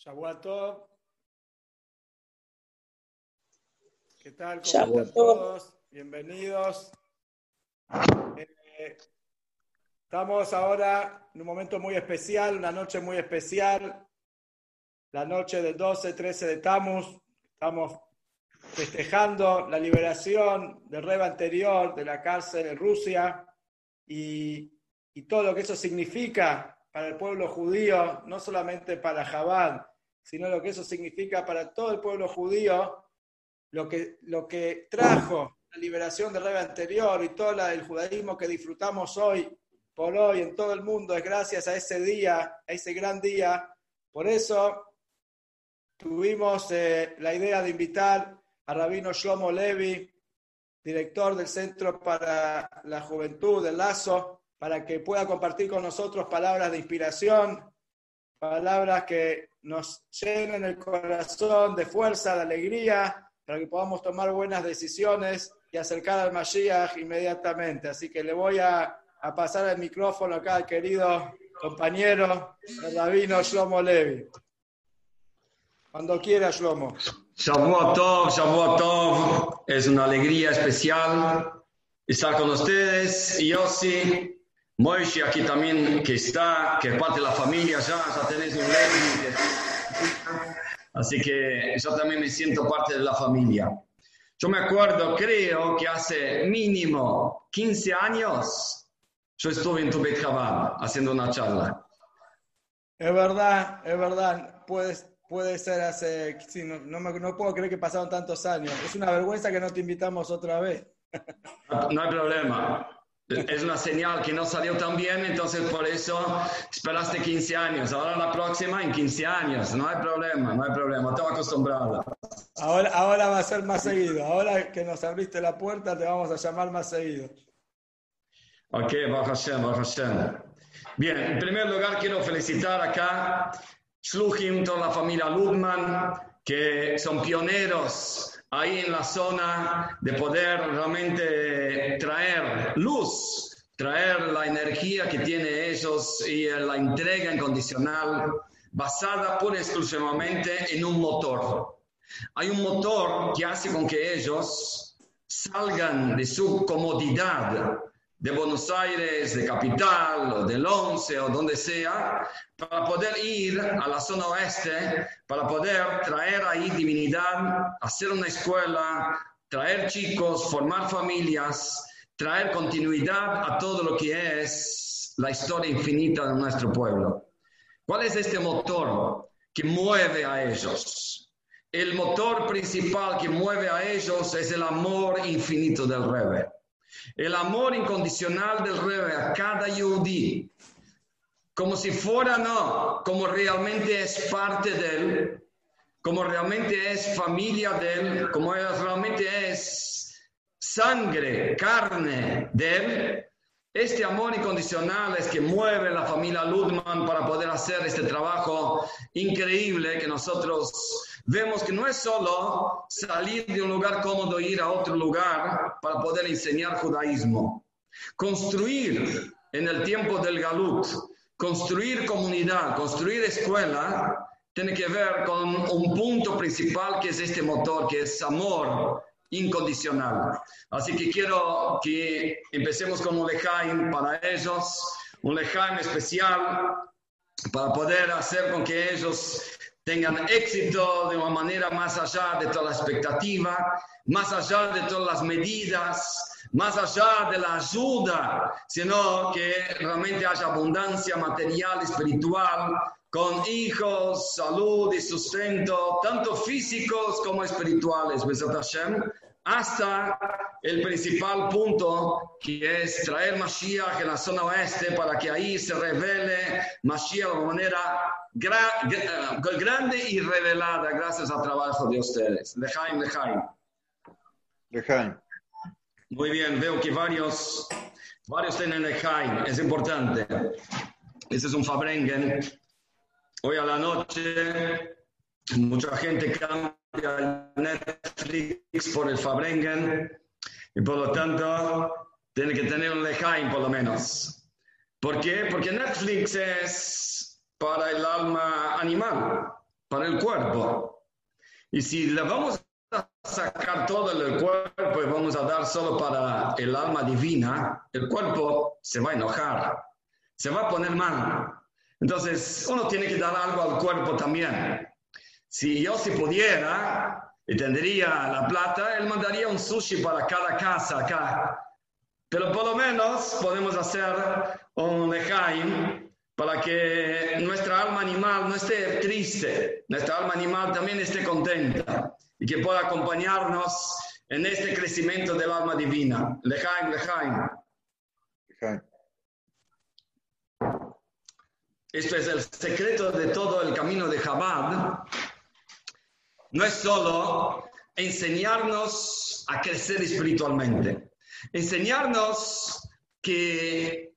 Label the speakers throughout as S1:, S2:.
S1: Shabuatov. ¿Qué tal? ¿Cómo están todos? Bienvenidos. Eh, estamos ahora en un momento muy especial, una noche muy especial, la noche del 12-13 de Tamus. Estamos festejando la liberación del rey anterior de la cárcel en Rusia y, y todo lo que eso significa para el pueblo judío, no solamente para Jabal, sino lo que eso significa para todo el pueblo judío, lo que, lo que trajo la liberación del rey anterior y todo el judaísmo que disfrutamos hoy, por hoy, en todo el mundo, es gracias a ese día, a ese gran día. Por eso tuvimos eh, la idea de invitar a Rabino Shlomo Levi, director del Centro para la Juventud del Lazo, para que pueda compartir con nosotros palabras de inspiración, palabras que nos llenen el corazón de fuerza, de alegría, para que podamos tomar buenas decisiones y acercar al Mashiach inmediatamente. Así que le voy a, pasar el micrófono acá al querido compañero, el rabino Shlomo Levi. Cuando quiera, Shlomo.
S2: Shavuot Tov. Es una alegría especial estar con ustedes. Y sí. Moishe aquí también que está, que es parte de la familia ya, ya tenés un ley. Así que yo también me siento parte de la familia. Yo me acuerdo, creo que hace mínimo 15 años yo estuve en tu Bet haciendo una charla.
S1: Es verdad, es verdad. Puede, puede ser hace... no, no, puedo creer que pasaron tantos años. Es una vergüenza que no te invitamos otra vez.
S2: no hay problema. Es una señal que no salió tan bien, entonces por eso esperaste 15 años. Ahora la próxima en 15 años. No hay problema, no hay problema. Estamos acostumbrados.
S1: Ahora, ahora va a ser más seguido. Ahora que nos abriste la puerta, te vamos a llamar más seguido.
S2: Ok, bajo Hashem, bajo Hashem. Bien, en primer lugar quiero felicitar acá Shluchim, toda la familia Ludman, que son pioneros ahí en la zona de poder realmente traer luz, traer la energía que tienen ellos y la entrega incondicional basada pura y exclusivamente en un motor. Hay un motor que hace con que ellos salgan de su comodidad de Buenos Aires, de Capital, o del Once, o donde sea, para poder ir a la zona oeste, para poder traer ahí divinidad, hacer una escuela, traer chicos, formar familias, traer continuidad a todo lo que es la historia infinita de nuestro pueblo. ¿Cuál es este motor que mueve a ellos? El motor principal que mueve a ellos es el amor infinito del Rebe. El amor incondicional del Rebe a cada yudí, como si fuera no, como realmente es parte de él, como realmente es familia de él, como realmente es sangre, carne de él. Este amor incondicional es que mueve la familia Ludman para poder hacer este trabajo increíble que nosotros vemos que no es solo salir de un lugar cómodo e ir a otro lugar para poder enseñar judaísmo. Construir en el tiempo del Galut, construir comunidad, construir escuela, tiene que ver con un punto principal que es este motor, que es amor incondicional. Así que quiero que empecemos con un lejaim para ellos, un lejaim especial para poder hacer con que ellos tengan éxito de una manera más allá de toda la expectativa, más allá de todas las medidas, más allá de la ayuda, sino que realmente haya abundancia material, espiritual, con hijos, salud y sustento, tanto físicos como espirituales, hasta el principal punto, que es traer Mashiach en la zona oeste para que ahí se revele Mashiach de manera grande y revelada gracias al trabajo de ustedes. Lejaim, Lejaim.
S3: Lejaim.
S2: Muy bien, veo que varios, varios tienen Lejaim, es importante. Este es un Fabrengen. Hoy a la noche, mucha gente cambia Netflix por el Fabrengen y por lo tanto tiene que tener un Lejaim por lo menos. ¿Por qué? Porque Netflix es para el alma animal. para el cuerpo. Y si le vamos a sacar todo el cuerpo y vamos a dar solo para el alma divina, el cuerpo se va a enojar, se va a poner mal. Entonces, uno tiene que dar algo al cuerpo también. Si yo si pudiera y tendría la plata, él mandaría un sushi para cada casa acá. Pero por lo menos podemos hacer un lejaim para que nuestra alma animal no esté triste, nuestra alma animal también esté contenta y que pueda acompañarnos en este crecimiento del alma divina. Lejaim, lejaim. Lejaim. Esto es el secreto de todo el camino de Chabad. No es solo enseñarnos a crecer espiritualmente, enseñarnos que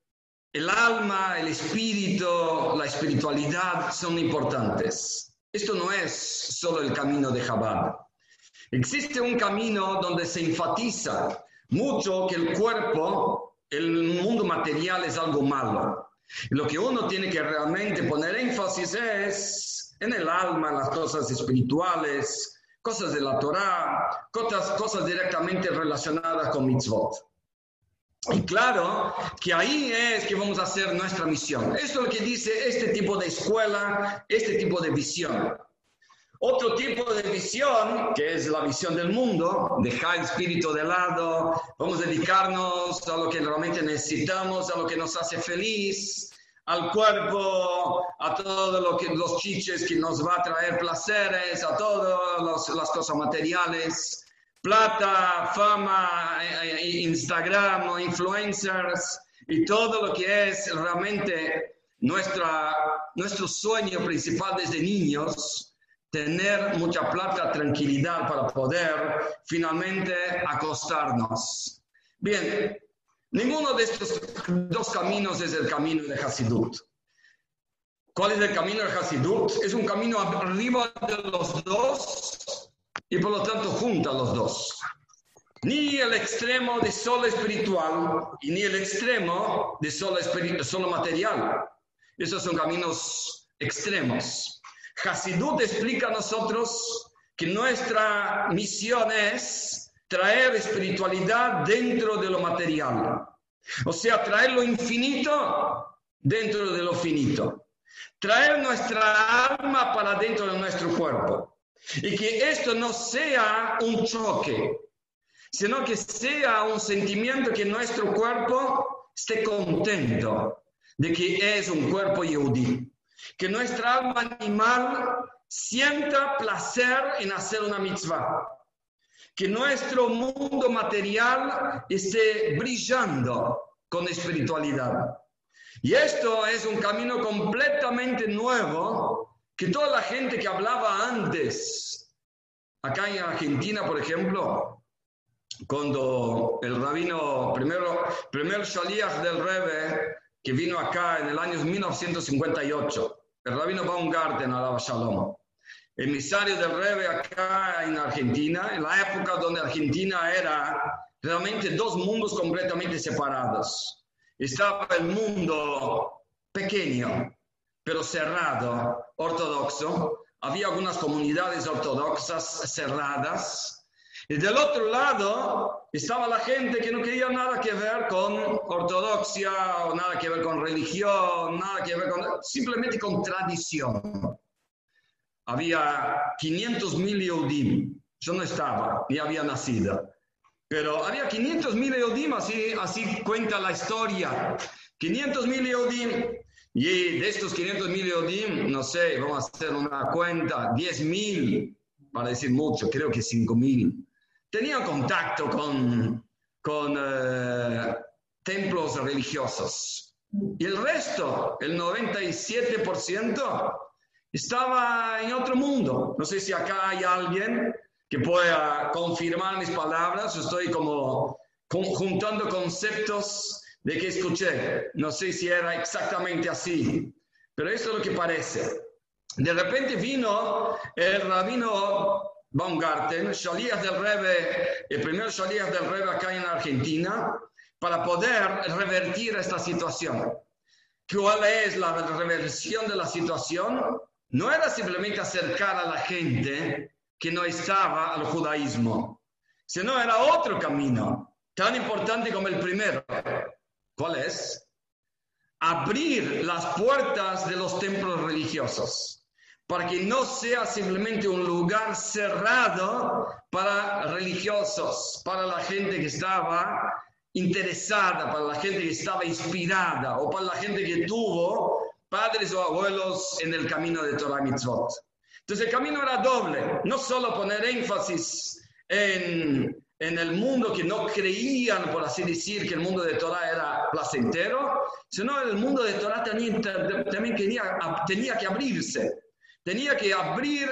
S2: el alma, el espíritu, la espiritualidad son importantes. Esto no es solo el camino de Chabad. Existe un camino donde se enfatiza mucho que el cuerpo, el mundo material es algo malo. Lo que uno tiene que realmente poner énfasis es en el alma, en las cosas espirituales, cosas de la Torah, cosas, cosas directamente relacionadas con mitzvot. Y claro que ahí es que vamos a hacer nuestra misión. Esto es lo que dice este tipo de escuela, este tipo de visión. Otro tipo de visión, que es la visión del mundo, dejar el espíritu de lado, vamos a dedicarnos a lo que realmente necesitamos, a lo que nos hace feliz, al cuerpo, a todos lo que, los chiches que nos va a traer placeres, a todas las cosas materiales, plata, fama, eh, eh, Instagram, influencers y todo lo que es realmente nuestra, nuestro sueño principal desde niños tener mucha plata, tranquilidad para poder finalmente acostarnos. Bien, ninguno de estos dos caminos es el camino de Hasidut. ¿Cuál es el camino de Hasidut? Es un camino arriba de los dos y por lo tanto junta los dos. Ni el extremo de solo espiritual y ni el extremo de solo, solo material. Esos son caminos extremos. Hasidut explica a nosotros que nuestra misión es traer espiritualidad dentro de lo material. O sea, traer lo infinito dentro de lo finito. Traer nuestra alma para dentro de nuestro cuerpo. Y que esto no sea un choque, sino que sea un sentimiento que nuestro cuerpo esté contento de que es un cuerpo yehudí que nuestra alma animal sienta placer en hacer una mitzvah, que nuestro mundo material esté brillando con espiritualidad. Y esto es un camino completamente nuevo que toda la gente que hablaba antes, acá en Argentina, por ejemplo, cuando el rabino, primero, primer shaliach del Rebbe, que vino acá en el año 1958, el rabino Baumgarten, alaba Shalom, emisario del Rebe acá en Argentina, en la época donde Argentina era realmente dos mundos completamente separados. Estaba el mundo pequeño, pero cerrado, ortodoxo. Había algunas comunidades ortodoxas cerradas, y del otro lado estaba la gente que no quería nada que ver con ortodoxia o nada que ver con religión, nada que ver con, simplemente con tradición. Había 500 mil Yehudim, yo no estaba, ni había nacido, pero había 500 mil Yehudim, así, así cuenta la historia. 500 mil Yehudim, y de estos 500 mil Yehudim, no sé, vamos a hacer una cuenta, 10 mil, para decir mucho, creo que 5 mil tenía contacto con, con eh, templos religiosos. Y el resto, el 97%, estaba en otro mundo. No sé si acá hay alguien que pueda confirmar mis palabras. Estoy como juntando conceptos de que escuché. No sé si era exactamente así, pero esto es lo que parece. De repente vino el rabino Baumgarten, Shaliach del Rebe, el primer Shaliach del Rebe acá en Argentina, para poder revertir esta situación. ¿Cuál es la reversión de la situación? no era simplemente acercar a la gente que no estaba al judaísmo, sino era otro camino, tan importante como el primero. ¿Cuál es? Abrir las puertas de los templos religiosos para que no sea simplemente un lugar cerrado para religiosos, para la gente que estaba interesada, para la gente que estaba inspirada o para la gente que tuvo padres o abuelos en el camino de Torah Mitzvot. Entonces el camino era doble, no solo poner énfasis en, en el mundo que no creían, por así decir, que el mundo de Torah era placentero, sino el mundo de Torah también, también tenía, tenía que abrirse, tenía que abrir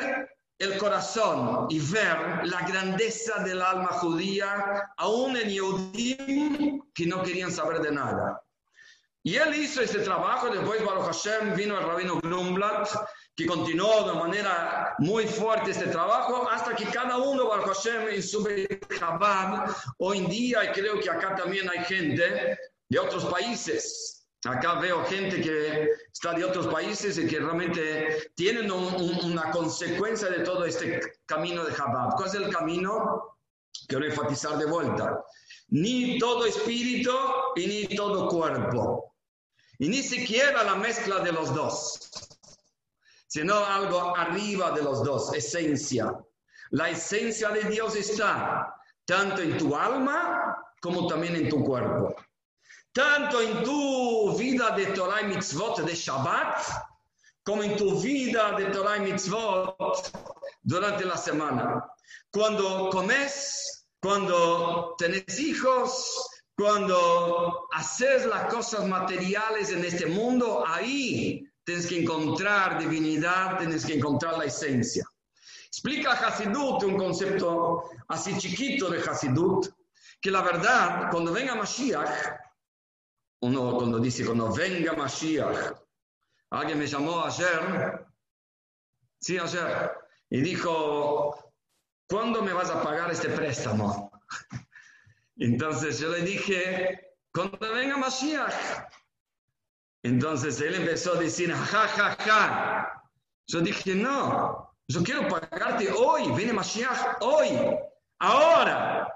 S2: el corazón y ver la grandeza del alma judía, aún en Yehudim que no querían saber de nada. Y él hizo ese trabajo, después Baruch Hashem vino el rabino Grumblat, que continuó de manera muy fuerte este trabajo, hasta que cada uno, Baruch Hashem, en su Chabad, hoy en día, y creo que acá también hay gente de otros países, Acá veo gente que está de otros países y que realmente tienen una consecuencia de todo este camino de Chabad. ¿Cuál es el camino? Quiero enfatizar de vuelta. Ni todo espíritu y ni todo cuerpo. Y ni siquiera la mezcla de los dos, sino algo arriba de los dos, esencia. La esencia de Dios está tanto en tu alma como también en tu cuerpo tanto en tu vida de Torah y Mitzvot de Shabbat, como en tu vida de Torah y Mitzvot durante la semana. Cuando comes, cuando tenés hijos, cuando haces las cosas materiales en este mundo, ahí tienes que encontrar divinidad, tienes que encontrar la esencia. Explica Hasidut un concepto así chiquito de Hasidut, que la verdad, cuando venga Mashiach, uno cuando dice, cuando venga Mashiach, alguien me llamó ayer, sí, ayer, y dijo, ¿cuándo me vas a pagar este préstamo? Entonces yo le dije, cuando venga Mashiach. Entonces él empezó a decir, ja, ja, ja. Yo dije, no, yo quiero pagarte hoy, viene Mashiach hoy, ahora.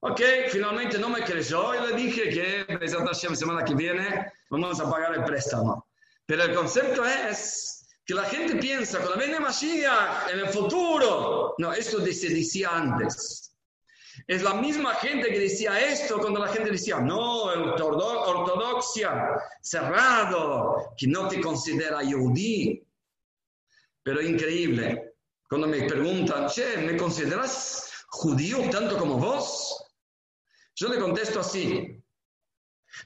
S2: Ok, finalmente no me creyó y le dije que la semana que viene vamos a pagar el préstamo. Pero el concepto es que la gente piensa, cuando viene Mashiach en el futuro, no, esto se decía antes. Es la misma gente que decía esto cuando la gente decía, no, ortodoxia, cerrado, que no te considera yudí. Pero increíble, cuando me preguntan, che, ¿me consideras judío tanto como vos? Yo le contesto así.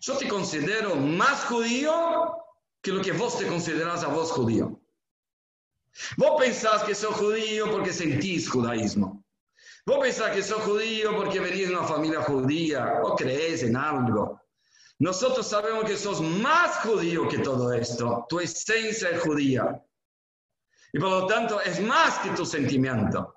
S2: Yo te considero más judío que lo que vos te considerás a vos judío. Vos pensás que sos judío porque sentís judaísmo. Vos pensás que sos judío porque venís de una familia judía o crees en algo. Nosotros sabemos que sos más judío que todo esto. Tu esencia es judía. Y por lo tanto es más que tu sentimiento.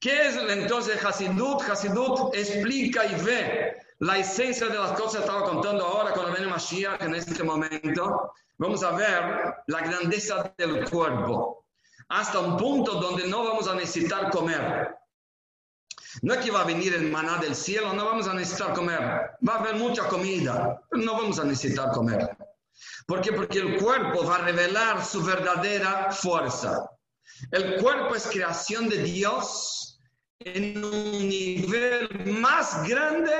S2: ¿Qué es entonces Hasidut? Hasidut explica y ve la esencia de las cosas que estaba contando ahora cuando viene Mashiach en este momento. Vamos a ver la grandeza del cuerpo hasta un punto donde no vamos a necesitar comer. No es que va a venir el maná del cielo, no vamos a necesitar comer. Va a haber mucha comida, pero no vamos a necesitar comer. ¿Por qué? Porque el cuerpo va a revelar su verdadera fuerza. El cuerpo es creación de Dios en un nivel más grande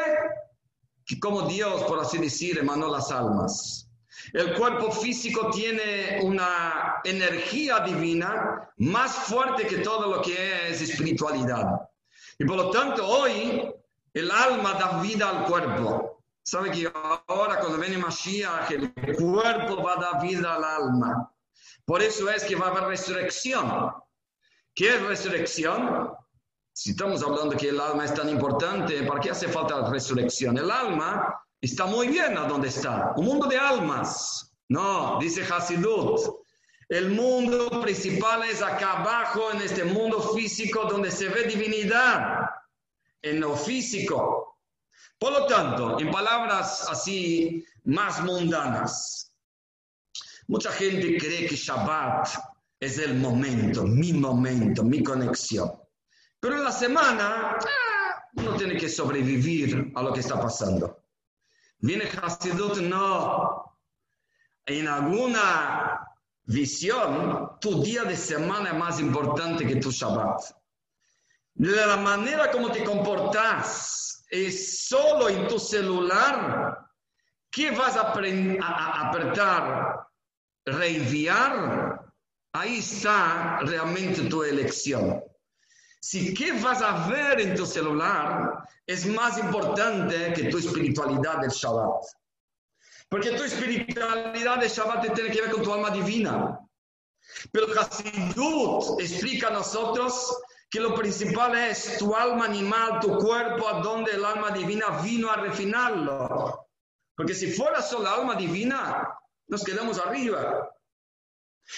S2: que como Dios, por así decir, emanó las almas. El cuerpo físico tiene una energía divina más fuerte que todo lo que es espiritualidad. Y por lo tanto, hoy el alma da vida al cuerpo. Sabe que ahora cuando viene Mashiach, el cuerpo va a dar vida al alma. Por eso es que va a haber resurrección. ¿Qué es resurrección? Si estamos hablando que el alma es tan importante, ¿para qué hace falta la resurrección? El alma está muy bien a donde está. Un mundo de almas. No, dice Hasidut. El mundo principal es acá abajo, en este mundo físico, donde se ve divinidad, en lo físico. Por lo tanto, en palabras así más mundanas, mucha gente cree que Shabbat es el momento, mi momento, mi conexión. Pero en la semana ah, uno tiene que sobrevivir a lo que está pasando. Viene Hasidut, no. En alguna visión, tu día de semana es más importante que tu Shabbat. La manera como te comportas es solo en tu celular que vas a, a apretar, reenviar. Ahí está realmente tu elección. Si qué vas a ver en tu celular es más importante que tu espiritualidad del Shabbat. Porque tu espiritualidad del Shabbat tiene que ver con tu alma divina. Pero Hasidut explica a nosotros que lo principal es tu alma animal, tu cuerpo, a donde el alma divina vino a refinarlo. Porque si fuera solo alma divina, nos quedamos arriba.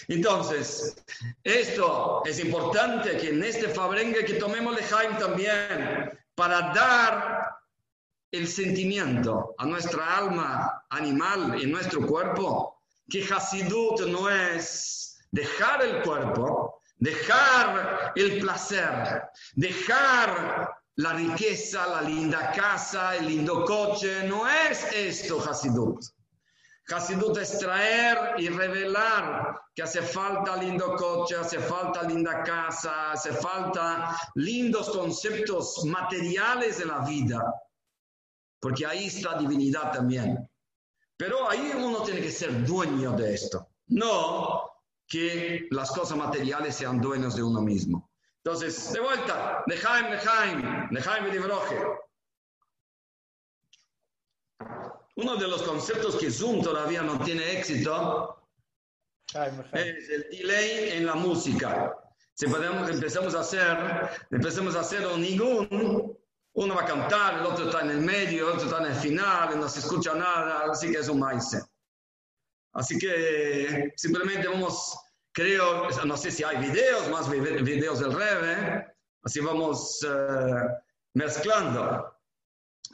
S2: Entonces, esto es importante que en este fabrengue que tomemos Jaime también para dar el sentimiento a nuestra alma animal y nuestro cuerpo, que Hasidut no es dejar el cuerpo, dejar el placer, dejar la riqueza, la linda casa, el lindo coche, no es esto Hasidut. Hasidut es traer y revelar que hace falta lindo coche, hace falta linda casa, hace falta lindos conceptos materiales de la vida, porque ahí está divinidad también. Pero ahí uno tiene que ser dueño de esto, no que las cosas materiales sean dueños de uno mismo. Entonces, de vuelta, Lejaim, Lejaim, Lejaim de Broje. Uno de los conceptos que Zoom todavía no tiene éxito es el delay en la música. Si podemos, empezamos a hacer, empezamos a hacer un ningún, uno va a cantar, el otro está en el medio, el otro está en el final, no se escucha nada, así que es un maíz. Así que simplemente vamos, creo, no sé si hay videos, más videos del Rebe, así vamos eh, mezclando.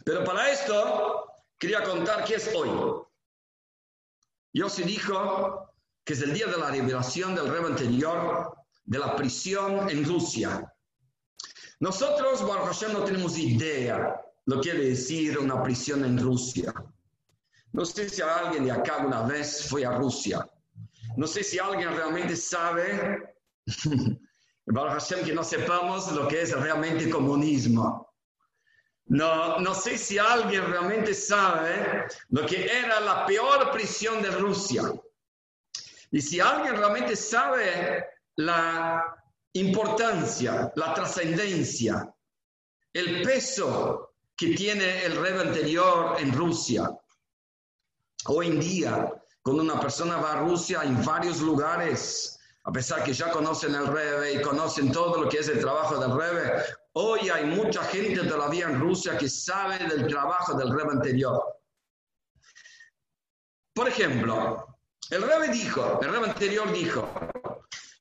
S2: Pero para esto quería contar qué es hoy. se dijo que es el día de la liberación del Rebe anterior de la prisión en Rusia. Nosotros, Baruch Hashem, no tenemos idea lo que quiere decir una prisión en Rusia. No sé si alguien de acá una vez fue a Rusia. No sé si alguien realmente sabe, Baruch Hashem, que no sepamos lo que es realmente comunismo. No, no sé si alguien realmente sabe lo que era la peor prisión de Rusia. Y si alguien realmente sabe la importancia, la trascendencia, el peso que tiene el rey anterior en Rusia, Hoy en día, cuando una persona va a Rusia en varios lugares, a pesar que ya conocen el Rebe y conocen todo lo que es el trabajo del Rebe, hoy hay mucha gente todavía en Rusia que sabe del trabajo del Rebe anterior. Por ejemplo, el Rebe dijo, el Rebe anterior dijo,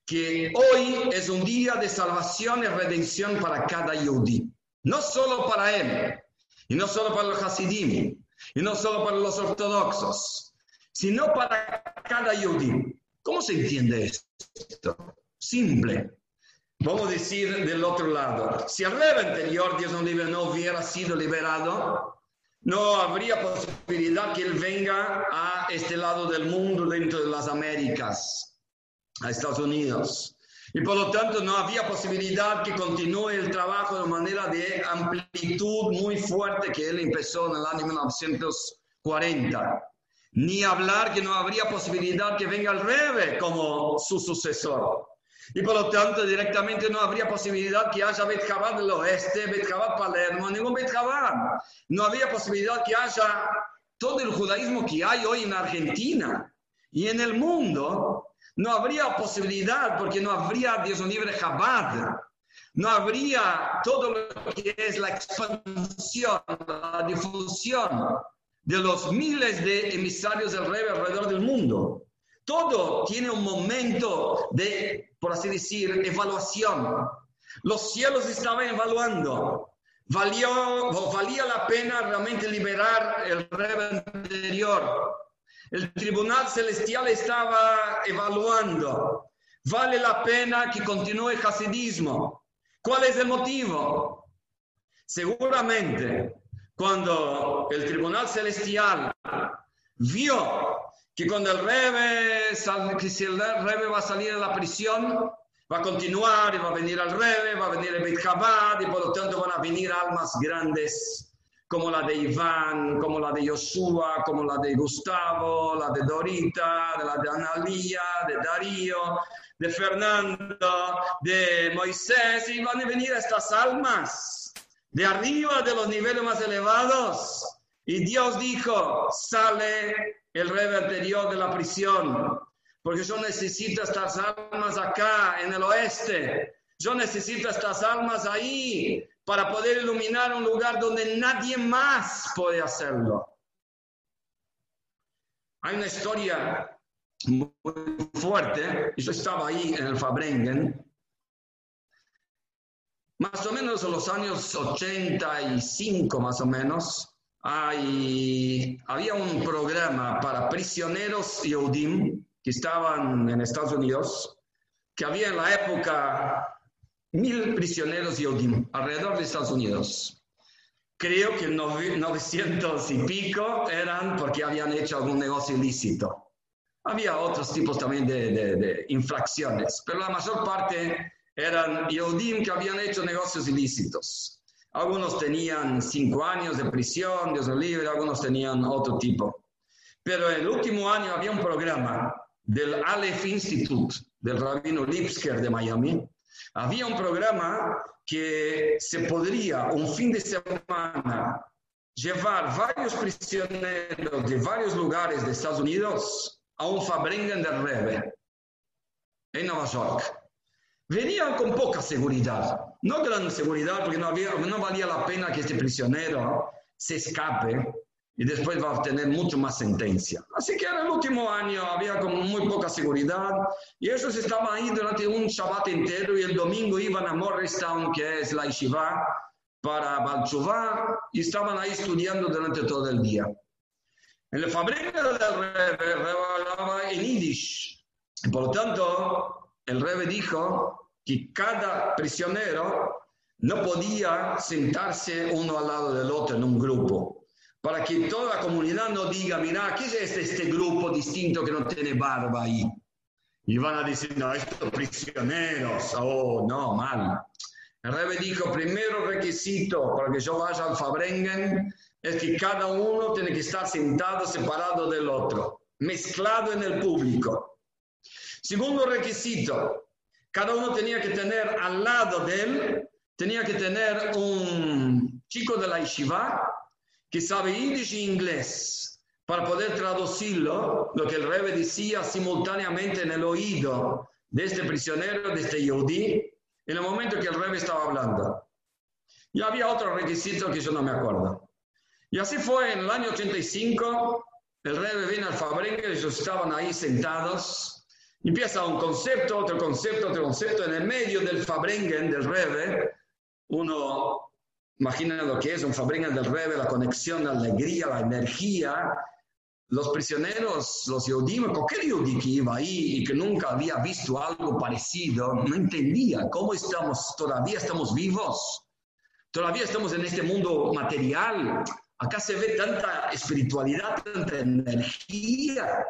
S2: que hoy es un día de salvación y redención para cada yudí. No solo para él, y no solo para los hasidim, y no solo para los ortodoxos, sino para cada yudí. ¿Cómo se entiende esto? Simple. Vamos a decir del otro lado, si el rey anterior, Dios no, hubiera sido liberado, no habría posibilidad que él venga a este lado del mundo, dentro de las Américas, a Estados Unidos. Y por lo tanto no había posibilidad que continúe el trabajo de manera de amplitud muy fuerte que él empezó en el año 1940. Ni hablar que no habría posibilidad que venga el Rebe como su sucesor. Y por lo tanto directamente no habría posibilidad que haya Bet del oeste, Bet Palermo, ningún Bet No había posibilidad que haya todo el judaísmo que hay hoy en Argentina y en el mundo no habría posibilidad porque no habría, Dios libre, Chabad. No habría todo lo que es la expansión, la difusión de los miles de emisarios del rey alrededor del mundo. Todo tiene un momento de, por así decir, evaluación. Los cielos estaban evaluando. Valió, valía la pena realmente liberar el rey anterior el tribunal celestial estaba evaluando. vale la pena que continúe el hasidismo. ¿Cuál es el motivo? Seguramente cuando el tribunal celestial vio que cuando el rebe, que si el rebe va a salir de la prisión, va a continuar y va a venir al rebe, va a venir el Beit y por lo tanto van a venir almas grandes como la de Iván, como la de Joshua, como la de Gustavo, la de Dorita, la de Analia, de Darío, de Fernando, de Moisés, y van a venir estas almas de arriba de los niveles más elevados. Y Dios dijo, sale el rey anterior de la prisión, porque yo necesito estas almas acá, en el oeste. Yo necesito estas almas ahí para poder iluminar un lugar donde nadie más puede hacerlo. Hay una historia muy fuerte, yo estaba ahí en el Fabrengen, más o menos en los años 85, más o menos, había un programa para prisioneros Yehudim que estaban en Estados Unidos, que había en la época mil prisioneros Yehudim alrededor de Estados Unidos. Creo que 900 y pico eran porque habían hecho algún negocio ilícito. Había otros tipos también de, de, de infracciones, pero la mayor parte eran Yehudim que habían hecho negocios ilícitos. Algunos tenían cinco años de prisión, Dios libre, algunos tenían otro tipo. Pero el último año había un programa del Aleph Institute, del rabino Lipsker de Miami. Había un programa que se podría un fin de semana llevar varios prisioneros de varios lugares de Estados Unidos a un Fabringen del Rebe en Nueva York. Venían con poca seguridad, no gran seguridad porque no, había, no valía la pena que este prisionero se escape y después va a obtener mucho más sentencia. Así que era el último año, había como muy poca seguridad y ellos estaban ahí durante un Shabbat entero y el domingo iban a Morristown, que es la yeshiva, para Balchuvá y estaban ahí estudiando durante todo el día. En la fábrica del Rebbe, hablaba en Yiddish. Por lo tanto, el rey dijo que cada prisionero no podía sentarse uno al lado del otro en un grupo, para que toda la comunidad no diga, mira, ¿qué es este grupo distinto que no tiene barba ahí? Y van a decir, no, estos prisioneros, oh, no, mal. El rey dijo, primero requisito para que yo vaya al Fabrengen es que cada uno tiene que estar sentado separado del otro, mezclado en el público. Segundo requisito, cada uno tenía que tener al lado de él, tenía que tener un chico de la yeshiva que sabe yiddish e inglés para poder traducirlo, lo que el rebe decía simultáneamente en el oído de este prisionero, de este yodí, en el momento que el rebe estaba hablando. Y había otro requisito que yo no me acuerdo. Y así fue en el año 85, el rebe vino al Fabrengue, ellos estaban ahí sentados, Empieza un concepto, otro concepto, otro concepto. En el medio del Fabrengen, del Rebe, uno imagina lo que es un Fabrengen del Rebe, la conexión, la alegría, la energía. Los prisioneros, los Yodim, cualquier Yodí que iba ahí y que nunca había visto algo parecido, no entendía cómo estamos, todavía estamos vivos, todavía estamos en este mundo material. Acá se ve tanta espiritualidad, tanta energía.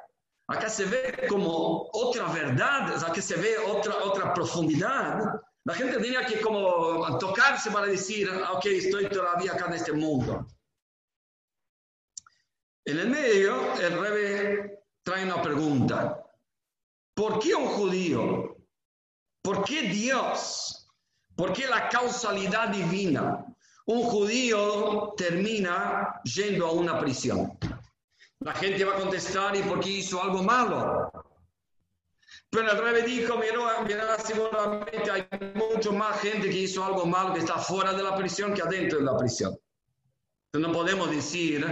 S2: Acá se ve como otra verdad, acá se ve otra, otra profundidad. La gente tenía que como tocarse para decir, ok, estoy todavía acá en este mundo. En el medio, el rebe trae una pregunta. ¿Por qué un judío? ¿Por qué Dios? ¿Por qué la causalidad divina? Un judío termina yendo a una prisión. La gente va a contestar, ¿y por qué hizo algo malo? Pero el rey dijo, mira, seguramente hay mucho más gente que hizo algo malo que está fuera de la prisión que adentro de la prisión. Entonces no podemos decir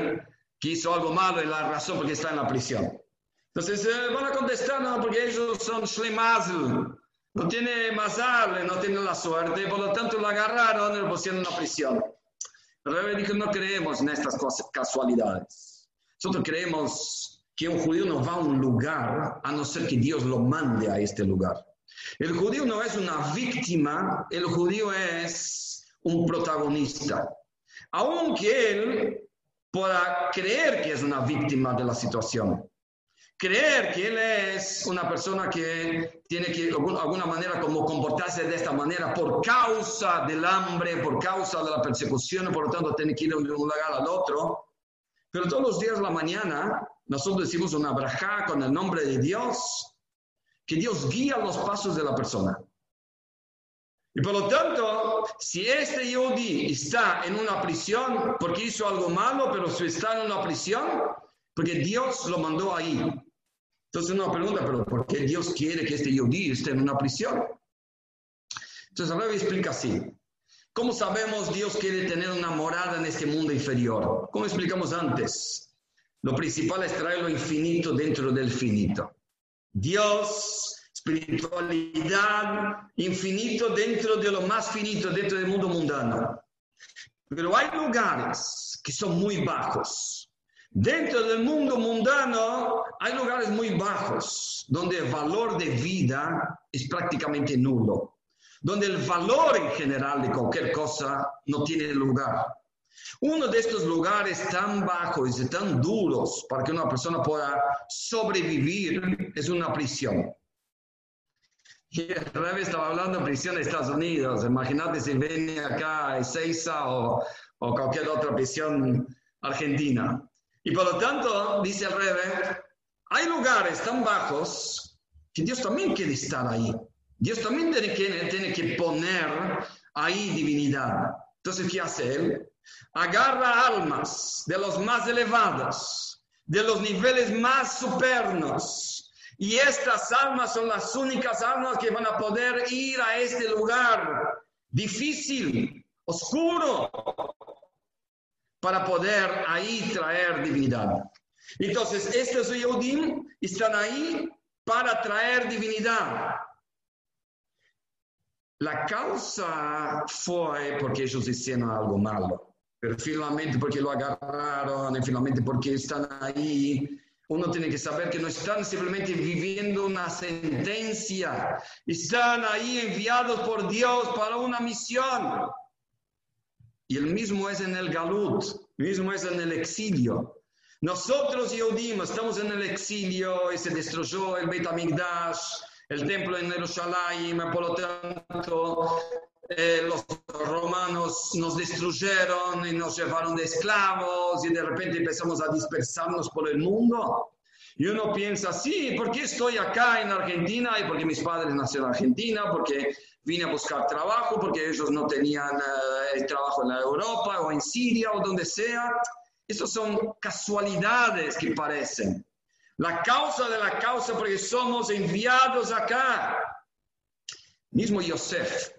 S2: que hizo algo malo y la razón porque está en la prisión. Entonces eh, van a contestar, no, porque ellos son shlemazl, no tiene mazal, no tiene la suerte, por lo tanto lo agarraron y lo pusieron en la prisión. El rey dijo, no creemos en estas casualidades. Nosotros creemos que un judío no va a un lugar a no ser que Dios lo mande a este lugar. El judío no es una víctima, el judío es un protagonista. Aunque él pueda creer que es una víctima de la situación, creer que él es una persona que tiene que de alguna manera como comportarse de esta manera por causa del hambre, por causa de la persecución, por lo tanto tiene que ir de un lugar al otro. Pero todos los días de la mañana nosotros decimos una braja con el nombre de Dios que Dios guía los pasos de la persona. Y por lo tanto, si este Yodi está en una prisión porque hizo algo malo, pero si está en una prisión porque Dios lo mandó ahí. Entonces una pregunta, pero ¿por qué Dios quiere que este Yodi esté en una prisión? Entonces la explica así. ¿Cómo sabemos Dios quiere tener una morada en este mundo inferior? Como explicamos antes, lo principal es traer lo infinito dentro del finito. Dios, espiritualidad, infinito dentro de lo más finito, dentro del mundo mundano. Pero hay lugares que son muy bajos. Dentro del mundo mundano hay lugares muy bajos, donde el valor de vida es prácticamente nulo, donde el valor en general de cualquier cosa no tiene lugar. Uno de estos lugares tan bajos y tan duros para que una persona pueda sobrevivir es una prisión. Y rey estaba hablando de prisión de Estados Unidos. Imagínate si viene acá Ezeiza o, o cualquier otra prisión argentina. Y por lo tanto, dice el rey, hay lugares tan bajos que Dios también quiere estar ahí. Dios también tiene que, tiene que poner ahí divinidad. Entonces, ¿qué hace él? agarra almas de los más elevados, de los niveles más supernos. Y estas almas son las únicas almas que van a poder ir a este lugar difícil, oscuro, para poder ahí traer divinidad. Entonces, estos Yehudim están ahí para traer divinidad. La causa fue porque ellos hicieron algo malo pero finalmente porque lo agarraron, y finalmente porque están ahí. Uno tiene que saber que no están simplemente viviendo una sentencia, están ahí enviados por Dios para una misión. Y el mismo es en el Galut, mismo es en el exilio. Nosotros, Yehudim, estamos en el exilio y se destruyó el Beit HaMikdash, el templo en Jerusalén, por lo tanto, eh, los romanos nos destruyeron y nos llevaron de esclavos y de repente empezamos a dispersarnos por el mundo. Y uno piensa, sí, ¿por qué estoy acá en Argentina? Y porque mis padres nacieron en Argentina, porque vine a buscar trabajo, porque ellos no tenían el eh, trabajo en Europa o en Siria o donde sea. Esas son casualidades que parecen. La causa de la causa, porque somos enviados acá. Mismo Yosef,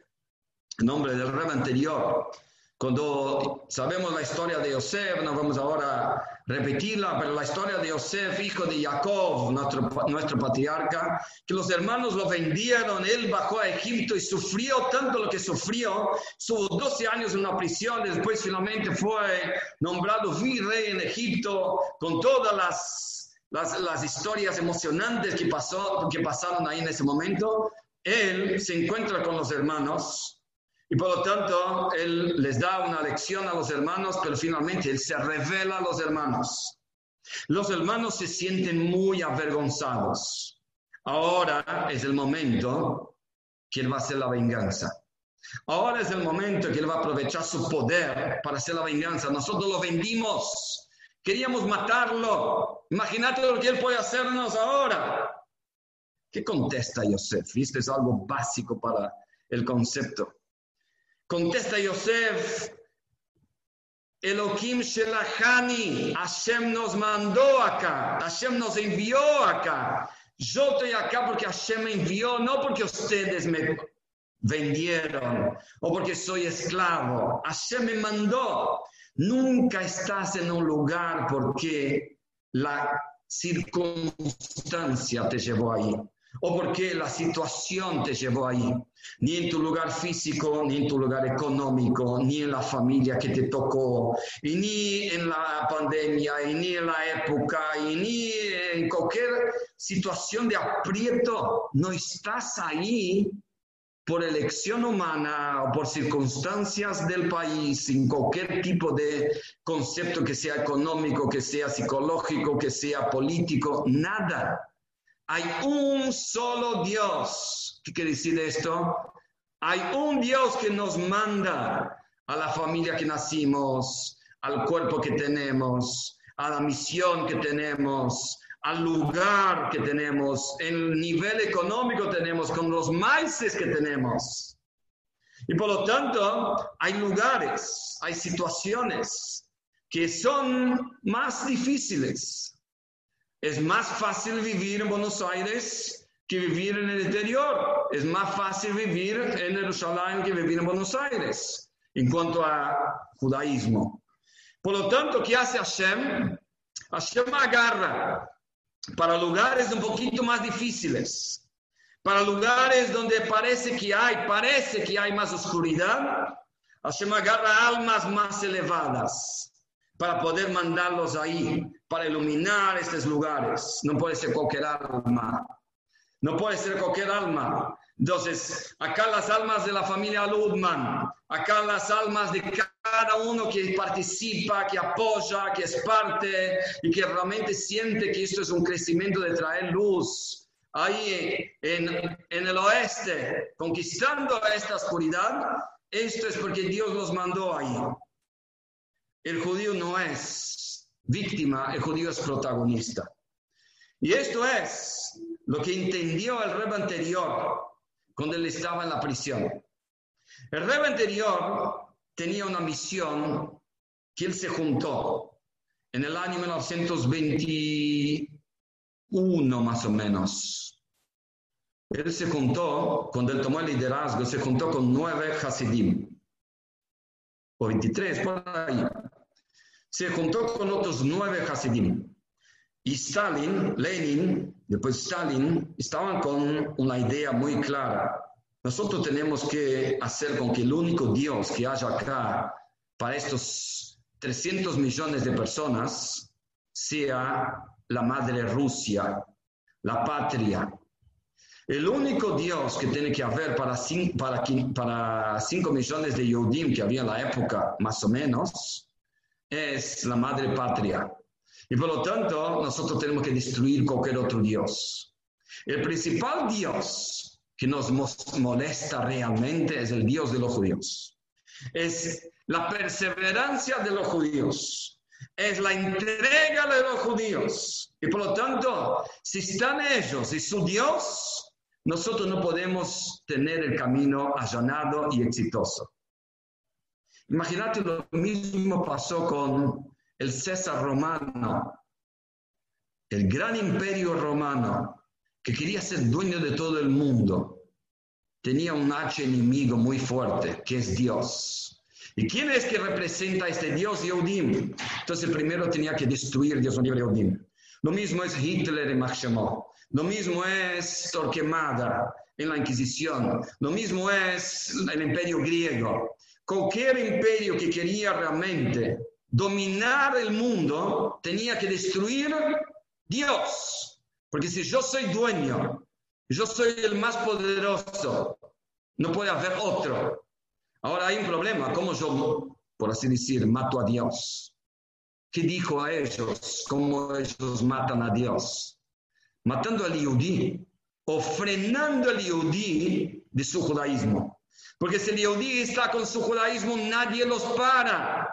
S2: nombre del rey anterior. Cuando sabemos la historia de Yosef, no vamos ahora a repetirla, pero la historia de Yosef, hijo de Jacob, nuestro, nuestro patriarca, que los hermanos lo vendieron, él bajó a Egipto y sufrió tanto lo que sufrió, estuvo 12 años en una prisión, después finalmente fue nombrado virrey en Egipto, con todas las, las, historias emocionantes que, pasó, que pasaron ahí en ese momento. Él se encuentra con los hermanos y por lo tanto, él les da una lección a los hermanos, pero finalmente él se revela a los hermanos. Los hermanos se sienten muy avergonzados. Ahora es el momento que él va a hacer la venganza. Ahora es el momento que él va a aprovechar su poder para hacer la venganza. Nosotros lo vendimos. Queríamos matarlo. Imagínate lo que él puede hacernos ahora. ¿Qué contesta Yosef? Esto es algo básico para el concepto. Contesta Yosef, Elohim Shelachani, Hashem nos mandó acá, Hashem nos envió acá. Yo estoy acá porque Hashem me envió, no porque ustedes me vendieron o porque soy esclavo. Hashem me mandó. Nunca estás en un lugar porque la circunstancia te llevó ahí o porque la situación te llevó ahí, ni en tu lugar físico, ni en tu lugar económico, ni en la familia que te tocó, ni en la pandemia, ni en la época, ni en cualquier situación de aprieto, no estás ahí por elección humana o por circunstancias del país, sin cualquier tipo de concepto que sea económico, que sea psicológico, que sea político, nada. Hay un solo Dios. ¿Qué quiere decir esto? Hay un Dios que nos manda a la familia que nacimos, al cuerpo que tenemos, a la misión que tenemos, al lugar que tenemos, el nivel económico que tenemos, con los maíces que tenemos. Y por lo tanto, hay lugares, hay situaciones que son más difíciles. Es más fácil vivir en Buenos Aires que vivir en el interior. Es más fácil vivir en Jerusalén que vivir en Buenos Aires en cuanto a judaísmo. Por lo tanto, ¿qué hace Hashem? Hashem agarra para lugares un poquito más difíciles, para lugares donde parece que hay, parece que hay más oscuridad, Hashem agarra almas más elevadas para poder mandarlos ahí, para iluminar estos lugares. No puede ser cualquier alma, no puede ser cualquier alma. Entonces, acá las almas de la familia Ludman, acá las almas de cada uno que participa, que apoya, que es parte y que realmente siente que esto es un crecimiento de traer luz. Ahí en, en el oeste, conquistando esta oscuridad, esto es porque Dios los mandó ahí. El judío no es víctima, el judío es protagonista. Y esto es lo que entendió el rey anterior cuando él estaba en la prisión. El rey anterior tenía una misión que él se juntó en el año 1921 más o menos. Él se juntó, cuando él tomó el liderazgo, se juntó con nueve Hasidim, o 23 por ahí. Se juntó con otros nueve Hasidim. Y Stalin, Lenin, después Stalin, estaban con una idea muy clara. Nosotros tenemos que hacer con que el único Dios que haya acá para estos 300 millones de personas sea la madre Rusia, la patria. El único Dios que tiene que haber para 5 para, para cinco millones de Yodim que había en la época, más o menos, es la madre patria. Y por lo tanto, nosotros tenemos que destruir cualquier otro Dios. El principal Dios que nos molesta realmente es el Dios de los judíos. Es la perseverancia de los judíos. Es la entrega de los judíos. Y por lo tanto, si están ellos y su Dios, nosotros no podemos tener el camino allanado y exitoso. Imagínate lo mismo pasó con el César romano, el gran imperio romano que quería ser dueño de todo el mundo, tenía un H enemigo muy fuerte, que es Dios. ¿Y quién es que representa a este Dios Yehudim? Entonces primero tenía que destruir Dios Yehudim. Lo mismo es Hitler en Machemó. Lo mismo es Torquemada en la Inquisición. Lo mismo es el imperio griego. Cualquier imperio que quería realmente dominar el mundo tenía que destruir Dios. Porque si yo soy dueño, yo soy el más poderoso, no puede haber otro. Ahora hay un problema, ¿cómo yo, por así decir, mato a Dios? ¿Qué dijo a ellos? ¿Cómo ellos matan a Dios? Matando al Yudí o frenando al Yudí de su judaísmo. Porque si el Yudí está con su judaísmo, nadie los para.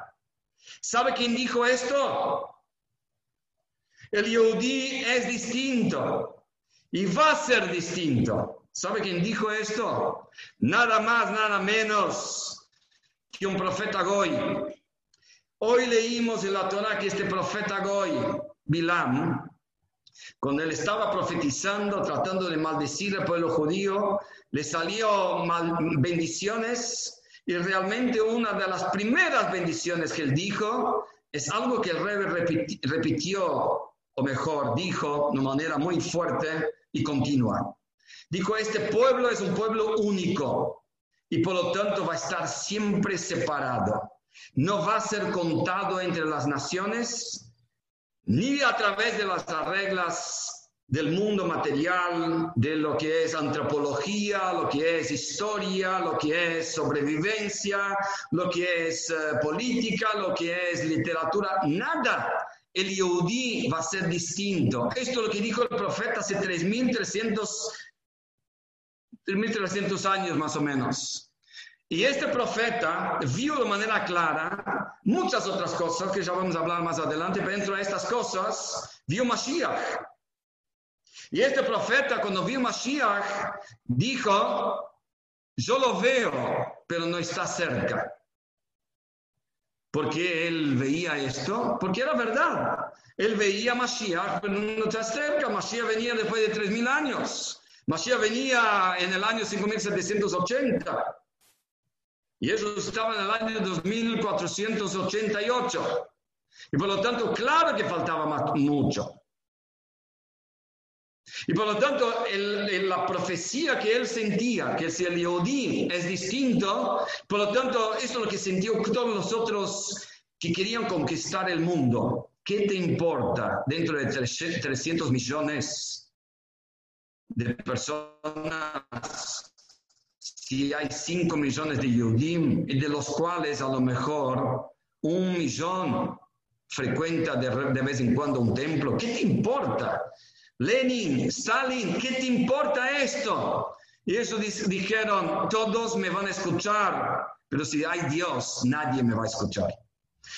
S2: ¿Sabe quién dijo esto? El Yehudi es distinto y va a ser distinto. ¿Sabe quién dijo esto? Nada más, nada menos que un profeta Goy. Hoy leímos en la Torah que este profeta Goy, Bilam, cuando él estaba profetizando, tratando de maldecir al pueblo judío, le salió mal, bendiciones y realmente una de las primeras bendiciones que él dijo es algo que el rey repitió o mejor, dijo de manera muy fuerte y continua. Dijo, este pueblo es un pueblo único y por lo tanto va a estar siempre separado. No va a ser contado entre las naciones ni a través de las reglas del mundo material, de lo que es antropología, lo que es historia, lo que es sobrevivencia, lo que es eh, política, lo que es literatura, nada. El Yehudi va a ser distinto. Esto es lo que dijo el profeta hace 3.300 3.300 años más o menos. Y este profeta vio de manera clara muchas otras cosas que ya vamos a hablar más adelante, pero dentro de estas cosas vio Mashiach. Y este profeta cuando vio Mashiach dijo, yo lo veo, pero no está cerca. ¿Por qué él veía esto? Porque era verdad. Él veía Mashiach, pero no está cerca. Mashiach venía después de 3.000 años. Mashiach venía en el año 5780. Y ellos estaban en el año 2488. Y por lo tanto, claro que faltaba mucho. Y por lo tanto, la profecía que él sentía, que si el Yehudi es distinto, por lo tanto, eso es lo que sintió todos los otros que querían conquistar el mundo. ¿Qué te importa dentro de 300 millones de personas si hay 5 millones de Yehudim y de los cuales a lo mejor un millón frecuenta de, de vez en cuando un templo? ¿Qué te importa? Lenin, Stalin, ¿qué te importa esto? Y eso dijeron, todos me van a escuchar, pero si hay Dios, nadie me va a escuchar.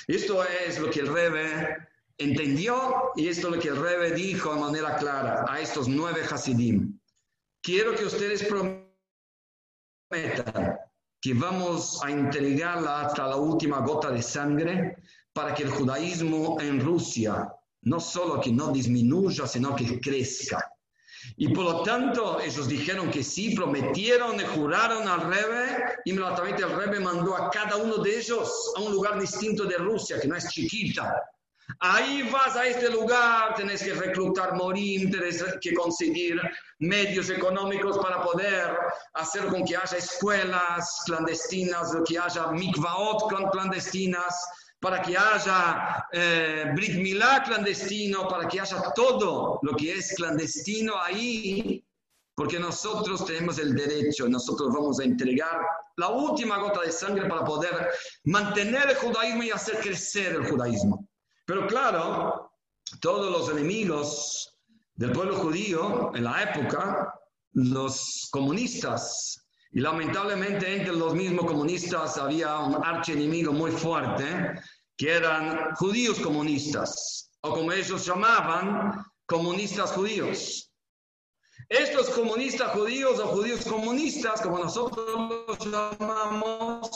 S2: Esto es lo que el Rebe entendió y esto es lo que el Rebe dijo de manera clara a estos nueve Hasidim. Quiero que ustedes prometan que vamos a entregarla hasta la última gota de sangre para que el judaísmo en Rusia no solo que no disminuya, sino que crezca. Y por lo tanto, ellos dijeron que sí, prometieron y juraron al Rebe. Inmediatamente el Rebe mandó a cada uno de ellos a un lugar distinto de Rusia, que no es chiquita. Ahí vas a este lugar, tenés que reclutar morim, tenés que conseguir medios económicos para poder hacer con que haya escuelas clandestinas, que haya mikvaot clandestinas, para que haya eh, Brit clandestino, para que haya todo lo que es clandestino ahí, porque nosotros tenemos el derecho, nosotros vamos a entregar la última gota de sangre para poder mantener el judaísmo y hacer crecer el judaísmo. Pero claro, todos los enemigos del pueblo judío en la época, los comunistas, y lamentablemente entre los mismos comunistas había un archienemigo muy fuerte, que eran judíos comunistas, o como ellos llamaban, comunistas judíos. Estos comunistas judíos o judíos comunistas, como nosotros los llamamos,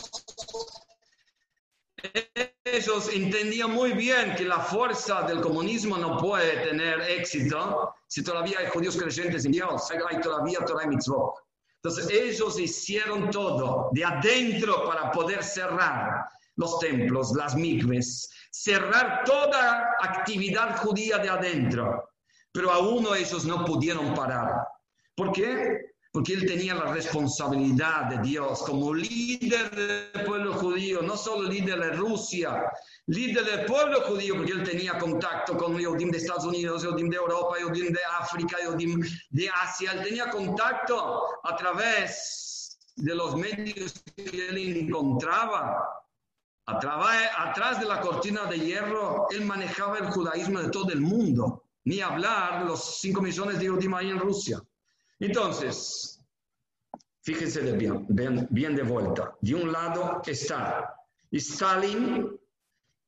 S2: ellos entendían muy bien que la fuerza del comunismo no puede tener éxito si todavía hay judíos creyentes en Dios, hay todavía Torah y Mitzvot. Entonces ellos hicieron todo de adentro para poder cerrar los templos, las mikves, cerrar toda actividad judía de adentro. Pero aún ellos no pudieron parar. ¿Por qué? Porque él tenía la responsabilidad de Dios como líder del pueblo judío, no solo líder de Rusia, líder del pueblo judío, porque él tenía contacto con Yodim de Estados Unidos, Yodim de Europa, Yodim de África, Yodim de Asia. Él tenía contacto a través de los medios que él encontraba atrás de la cortina de hierro, él manejaba el judaísmo de todo el mundo, ni hablar de los 5 millones de judíos ahí en Rusia. Entonces, fíjense de bien, bien, de vuelta. De un lado está Stalin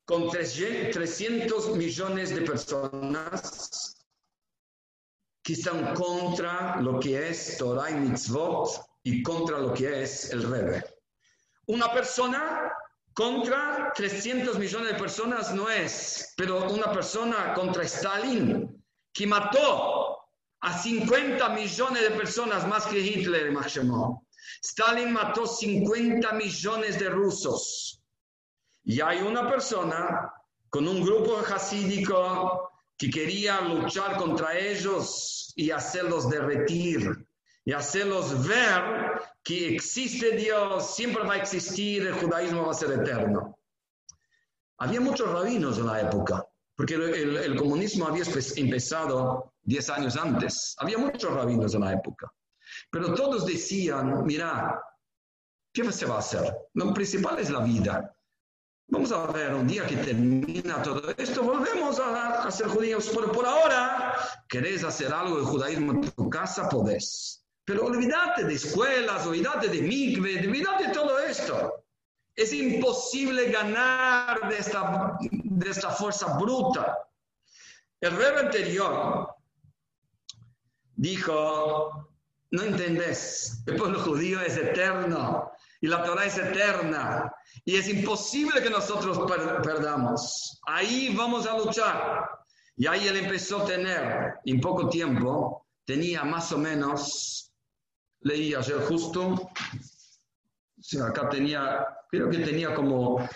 S2: con 300 millones de personas que están contra lo que es Torah y Mitzvot y contra lo que es el Rebbe. Una persona contra 300 millones de personas no es, pero una persona contra Stalin, que mató a 50 millones de personas más que Hitler, Maximo. Stalin mató 50 millones de rusos. Y hay una persona con un grupo hasídico que quería luchar contra ellos y hacerlos derretir y hacerlos ver que existe Dios, siempre va a existir, el judaísmo va a ser eterno. Había muchos rabinos en la época, porque el, el comunismo había empezado 10 años antes. Había muchos rabinos en la época. Pero todos decían, mira, ¿qué se va a hacer? Lo principal es la vida. Vamos a ver un día que termina todo esto, volvemos a, a ser judíos. Pero por ahora, ¿querés hacer algo de judaísmo en tu casa? Podés. Pero olvídate de escuelas, olvídate de mikve, olvídate de todo esto. Es imposible ganar de esta, de esta fuerza bruta. El rey anterior dijo, no entendés, el pueblo judío es eterno y la Torah es eterna y es imposible que nosotros perdamos. Ahí vamos a luchar. Y ahí él empezó a tener, en poco tiempo, tenía más o menos, leí ayer justo, acá tenía, creo que tenía como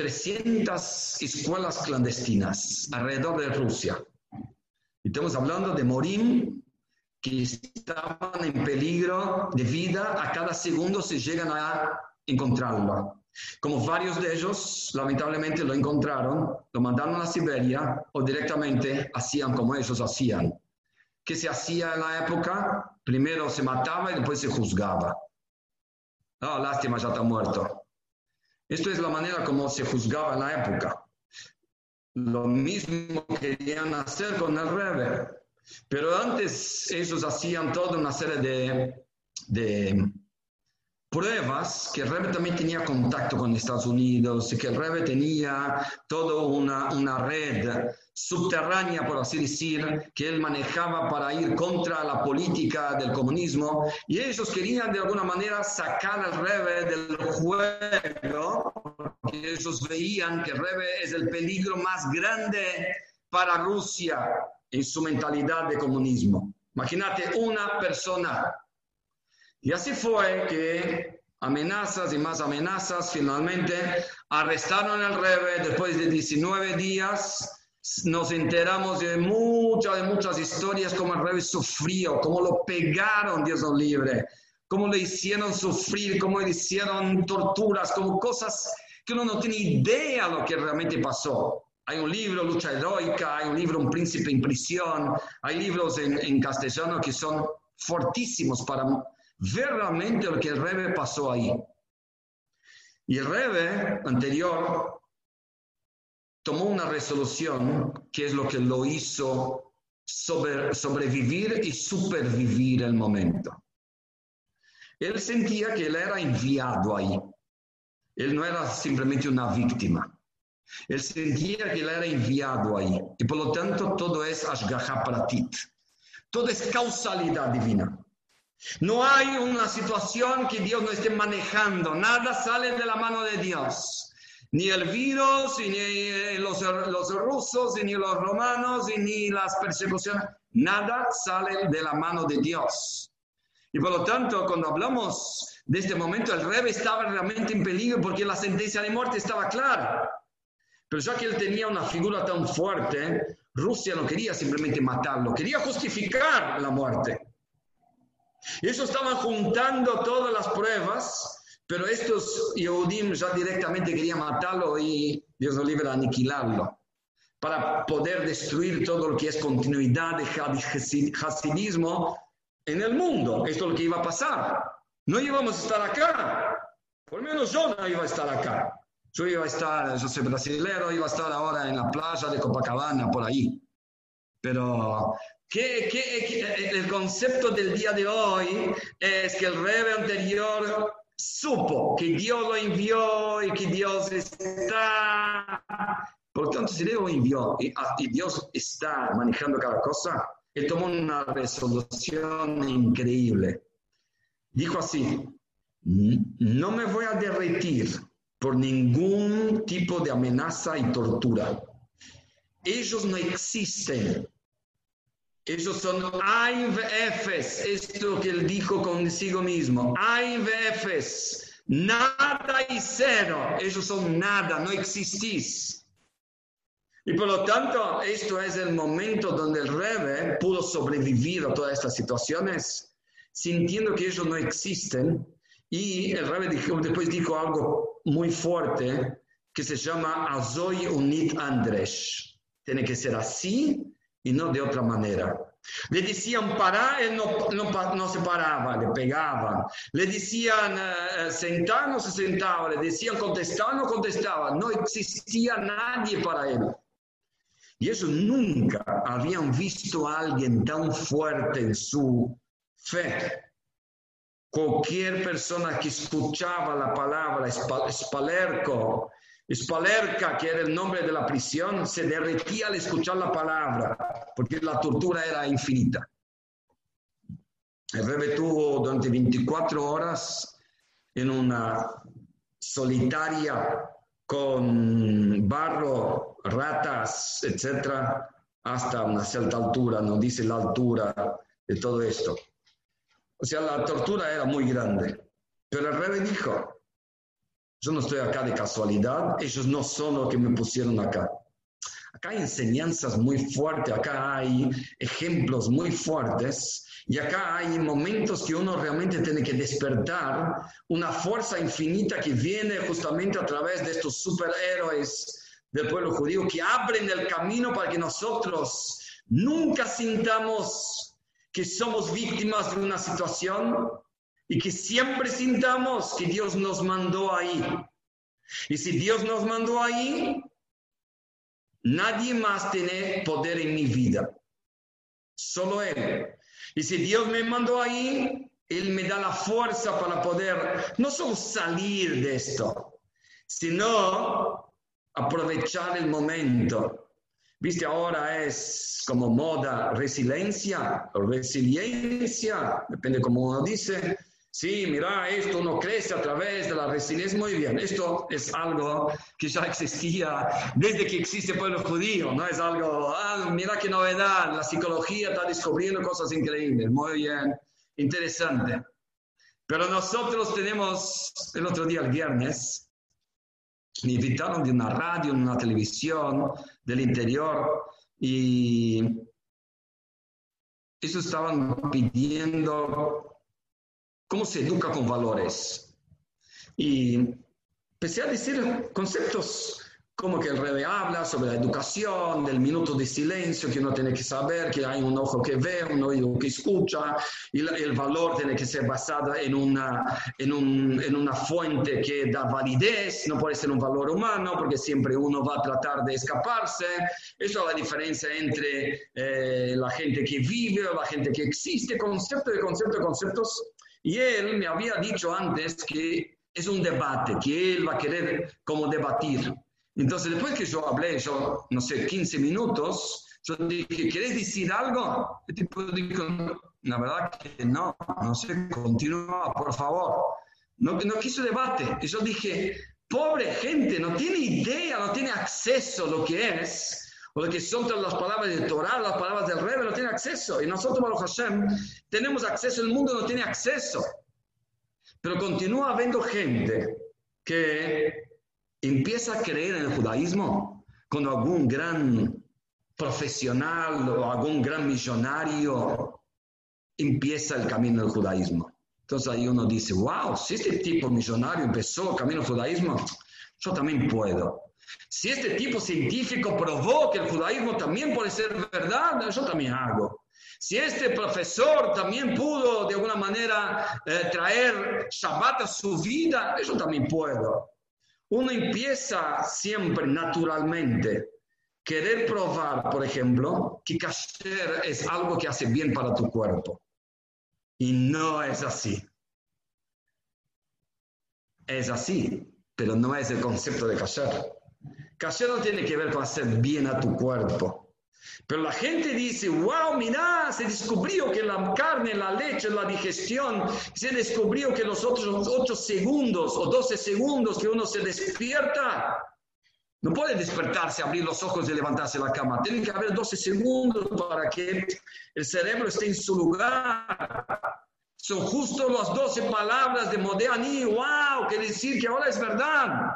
S2: 300 escuelas clandestinas alrededor de Rusia. Estamos hablando de Morim, que estaban en peligro de vida, a cada segundo se llegan a encontrarlo. Como varios de ellos, lamentablemente, lo encontraron, lo mandaron a Siberia o directamente hacían como ellos hacían. ¿Qué se hacía en la época? Primero se mataba y después se juzgaba. Ah, lástima, ya está muerto. Esto es la manera como se juzgaba en la época. Lo mismo querían hacer con el Rebbe. Pero antes ellos hacían toda una serie de, de pruebas que el Rebbe también tenía contacto con Estados Unidos, que el Rebbe tenía toda una, una red subterránea, por así decir, que él manejaba para ir contra la política del comunismo, y ellos querían de alguna manera sacar al Rebbe del juego, porque ellos veían que el Rebbe es el peligro más grande para Rusia en su mentalidad de comunismo. Imagínate una persona. Y así fue que amenazas y más amenazas, finalmente arrestaron al Rebe después de 19 días. Nos enteramos de muchas, de muchas historias cómo el Rebe sufrió, cómo lo pegaron, Dios lo libre, cómo le hicieron sufrir, cómo le hicieron torturas, como cosas que uno no tiene idea de lo que realmente pasó. Hay un libro, Lucha Heroica, hay un libro, Un Príncipe en Prisión, hay libros en, castellano que son fortísimos para ver realmente lo que el Rebe pasó ahí. Y el Rebe anterior tomó una resolución que es lo que lo hizo sobrevivir y supervivir el momento. Él sentía que él era enviado ahí. Él no era simplemente una víctima. Él sentía que él era enviado ahí. Y por lo tanto todo es Ashgaha Pratit. Todo es causalidad divina. No hay una situación que Dios no esté manejando. Nada sale de la mano de Dios. Ni el virus, ni eh, los, los rusos, ni los romanos, ni las persecuciones. Nada sale de la mano de Dios. Y por lo tanto, cuando hablamos de este momento, el rey estaba realmente en peligro porque la sentencia de muerte estaba clara. Pero ya que él tenía una figura tan fuerte, Rusia no quería simplemente matarlo, quería justificar la muerte. Y ellos estaban juntando todas las pruebas, pero estos Yehudim ya directamente querían matarlo y Dios lo libre aniquilarlo, para poder destruir todo lo que es continuidad de hasidismo en el mundo. Esto es lo que iba a pasar. No íbamos a estar acá, por lo menos yo no iba a estar acá. Yo iba a estar, yo soy brasilero, iba a estar ahora en la playa de Copacabana, por ahí. Pero ¿qué, qué, el concepto del día de hoy es que el rey anterior supo que Dios lo envió y que Dios está. Por tanto, si Dios lo envió y, y Dios está manejando cada cosa, él tomó una resolución increíble. Dijo así, no me voy a derretir por ningún tipo de amenaza y tortura. Ellos no existen. Ellos son AIVFs, esto que él dijo consigo mismo. AIVFs, nada y cero. Ellos son nada, no existís. Y por lo tanto, esto es el momento donde el Rebe pudo sobrevivir a todas estas situaciones, sintiendo que ellos no existen, y el Rebbe después dijo algo muy fuerte que se llama Azoy Unit Andresh. tiene que ser así y no de otra manera. Le decían parar, él no, no, se paraba, le pegaban. Le decían uh, sentar, no se sentaba. Le decían contestar, no contestaba. No existía nadie para él. Y ellos nunca habían visto a alguien tan fuerte en su fe. Cualquier persona que escuchaba la palabra espalerco, espalerca, que era el nombre de la prisión, se derretía al escuchar la palabra, porque la tortura era infinita. El rebe tuvo durante 24 horas en una solitaria con barro, ratas, etcétera, hasta una cierta altura, no dice la altura de todo esto. O sea, la tortura era muy grande. Pero el rey dijo, yo no estoy acá de casualidad, ellos no son los que me pusieron acá. Acá hay enseñanzas muy fuertes, acá hay ejemplos muy fuertes y acá hay momentos que uno realmente tiene que despertar una fuerza infinita que viene justamente a través de estos superhéroes del pueblo judío que abren el camino para que nosotros nunca sintamos que somos víctimas de una situación y que siempre sintamos que Dios nos mandó ahí. Y si Dios nos mandó ahí, nadie más tiene poder en mi vida, solo Él. Y si Dios me mandó ahí, Él me da la fuerza para poder no solo salir de esto, sino aprovechar el momento. Viste, ahora es como moda resiliencia resiliencia, depende cómo uno dice. Sí, mira, esto no crece a través de la resiliencia. Muy bien, esto es algo que ya existía desde que existe el pueblo judío. No es algo, ah, mira qué novedad, la psicología está descubriendo cosas increíbles. Muy bien, interesante. Pero nosotros tenemos, el otro día, el viernes, me invitaron de una radio, una televisión del interior y ellos estaban pidiendo cómo se educa con valores. Y empecé a decir conceptos como que el rey habla sobre la educación, del minuto de silencio, que uno tiene que saber que hay un ojo que ve, un oído que escucha, y el valor tiene que ser basado en una, en, un, en una fuente que da validez, no puede ser un valor humano, porque siempre uno va a tratar de escaparse. Eso es la diferencia entre eh, la gente que vive o la gente que existe, concepto de concepto de conceptos y él me había dicho antes que es un debate, que él va a querer como debatir. Entonces, después que yo hablé, yo, no sé, 15 minutos, yo dije, ¿quieres decir algo? El tipo dijo, la verdad que no, no sé, continúa, por favor. No, no quiso debate. Y yo dije, pobre gente, no tiene idea, no tiene acceso a lo que es o que son las palabras de Torah, las palabras del Rebbe, no tiene acceso. Y nosotros, Baruch Hashem, tenemos acceso, el mundo no tiene acceso. Pero continúa habiendo gente que empieza a creer en el judaísmo cuando algún gran profesional o algún gran millonario empieza el camino del judaísmo. Entonces ahí uno dice, wow, si este tipo millonario empezó el camino del judaísmo, yo también puedo. Si este tipo científico probó que el judaísmo también puede ser verdad, yo también hago. Si este profesor también pudo de alguna manera eh, traer Shabbat a su vida, yo también puedo. Uno empieza siempre naturalmente querer probar, por ejemplo, que kasher es algo que hace bien para tu cuerpo. Y no es así. Es así, pero no es el concepto de kasher. Kasher no tiene que ver con hacer bien a tu cuerpo. Pero la gente dice, wow, mira, se descubrió que la carne, la leche, la digestión, se descubrió que los otros 8 segundos o 12 segundos que uno se despierta, no puede despertarse, abrir los ojos y levantarse de la cama. Tienen que haber 12 segundos para que el cerebro esté en su lugar. Son justo las 12 palabras de Modéani, wow, que decir que ahora es verdad.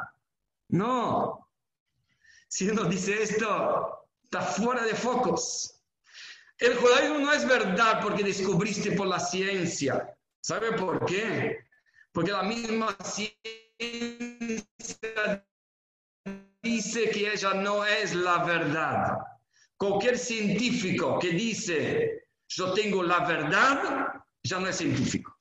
S2: No, si uno dice esto, está fuera de focos. El judaísmo no es verdad porque descubriste por la ciencia. ¿Sabe por qué? Porque la misma ciencia dice que ella no es la verdad. Cualquier científico que dice yo tengo la verdad, ya no es científico.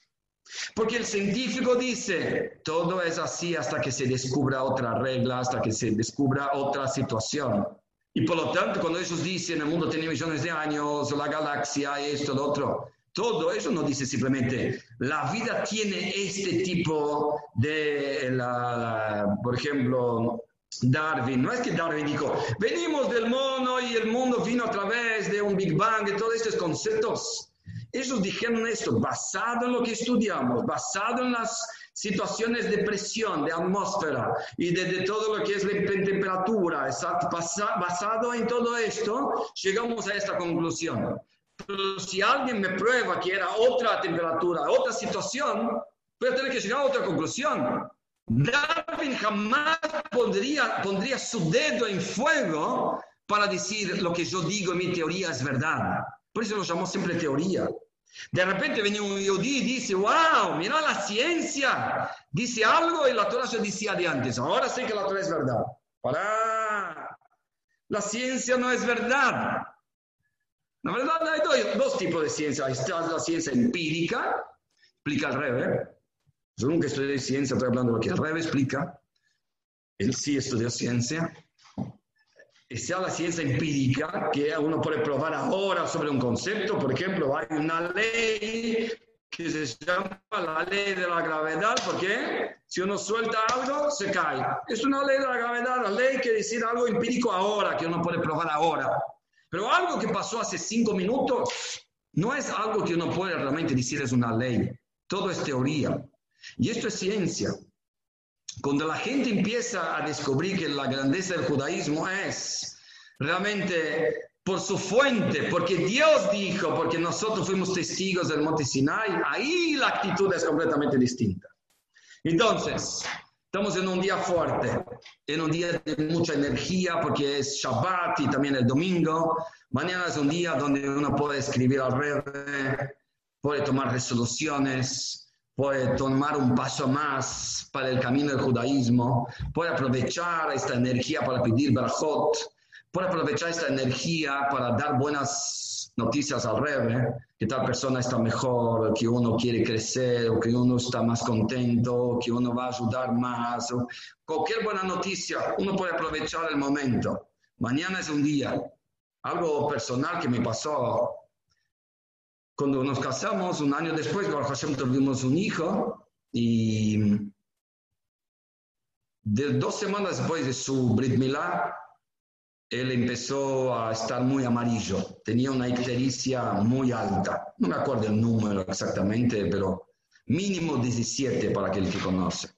S2: Porque el científico dice, todo es así hasta que se descubra otra regla, hasta que se descubra otra situación. Y por lo tanto, cuando ellos dicen el mundo tiene millones de años, la galaxia, esto, lo otro, todo eso no dice simplemente la vida tiene este tipo de, por ejemplo, Darwin. No es que Darwin dijo, venimos del mono y el mundo vino a través de un Big Bang, de todos estos conceptos. Ellos dijeron esto basado en lo que estudiamos, basado en las situaciones de presión, de atmósfera y de, todo lo que es la temperatura, basado en todo esto, llegamos a esta conclusión. Pero si alguien me prueba que era otra temperatura, otra situación, a tener que llegar a otra conclusión. Darwin jamás pondría, pondría su dedo en fuego para decir lo que yo digo en mi teoría es verdad. Por eso lo llamamos siempre teoría. De repente viene un yudí y dice, wow, mira la ciencia. Dice algo y la Torah se decía de antes. Ahora sé que la Torah es verdad. Para. La ciencia no es verdad. La verdad hay dos, tipos de ciencia. Está la ciencia empírica, explica el revés. Yo nunca estudié ciencia, estoy hablando que el revés explica. Él sí estudió ciencia sea la ciencia empírica, que uno puede probar ahora sobre un concepto. Por ejemplo, hay una ley que se llama la ley de la gravedad, porque si uno suelta algo, se cae. Es una ley de la gravedad, la ley que decir algo empírico ahora, que uno puede probar ahora. Pero algo que pasó hace cinco minutos no es algo que uno puede realmente decir es una ley. Todo es teoría. Y esto es ciencia. Cuando la gente empieza a descubrir que la grandeza del judaísmo es realmente por su fuente, porque Dios dijo, porque nosotros fuimos testigos del monte Sinai, ahí la actitud es completamente distinta. Entonces, estamos en un día fuerte, en un día de mucha energía, porque es Shabbat y también el domingo. Mañana es un día donde uno puede escribir al rey, puede tomar resoluciones, puede tomar un paso más para el camino del judaísmo, puede aprovechar esta energía para pedir barajot, puede aprovechar esta energía para dar buenas noticias al rey, que tal persona está mejor, que uno quiere crecer, o que uno está más contento, que uno va a ayudar más, o cualquier buena noticia, uno puede aprovechar el momento. Mañana es un día. Algo personal que me pasó cuando nos casamos, un año después, Baruch Hashem, tuvimos un hijo y de dos semanas después de su Brit Milá, él empezó a estar muy amarillo. Tenía una ictericia muy alta. No me acuerdo el número exactamente, pero mínimo 17 para aquel que conoce.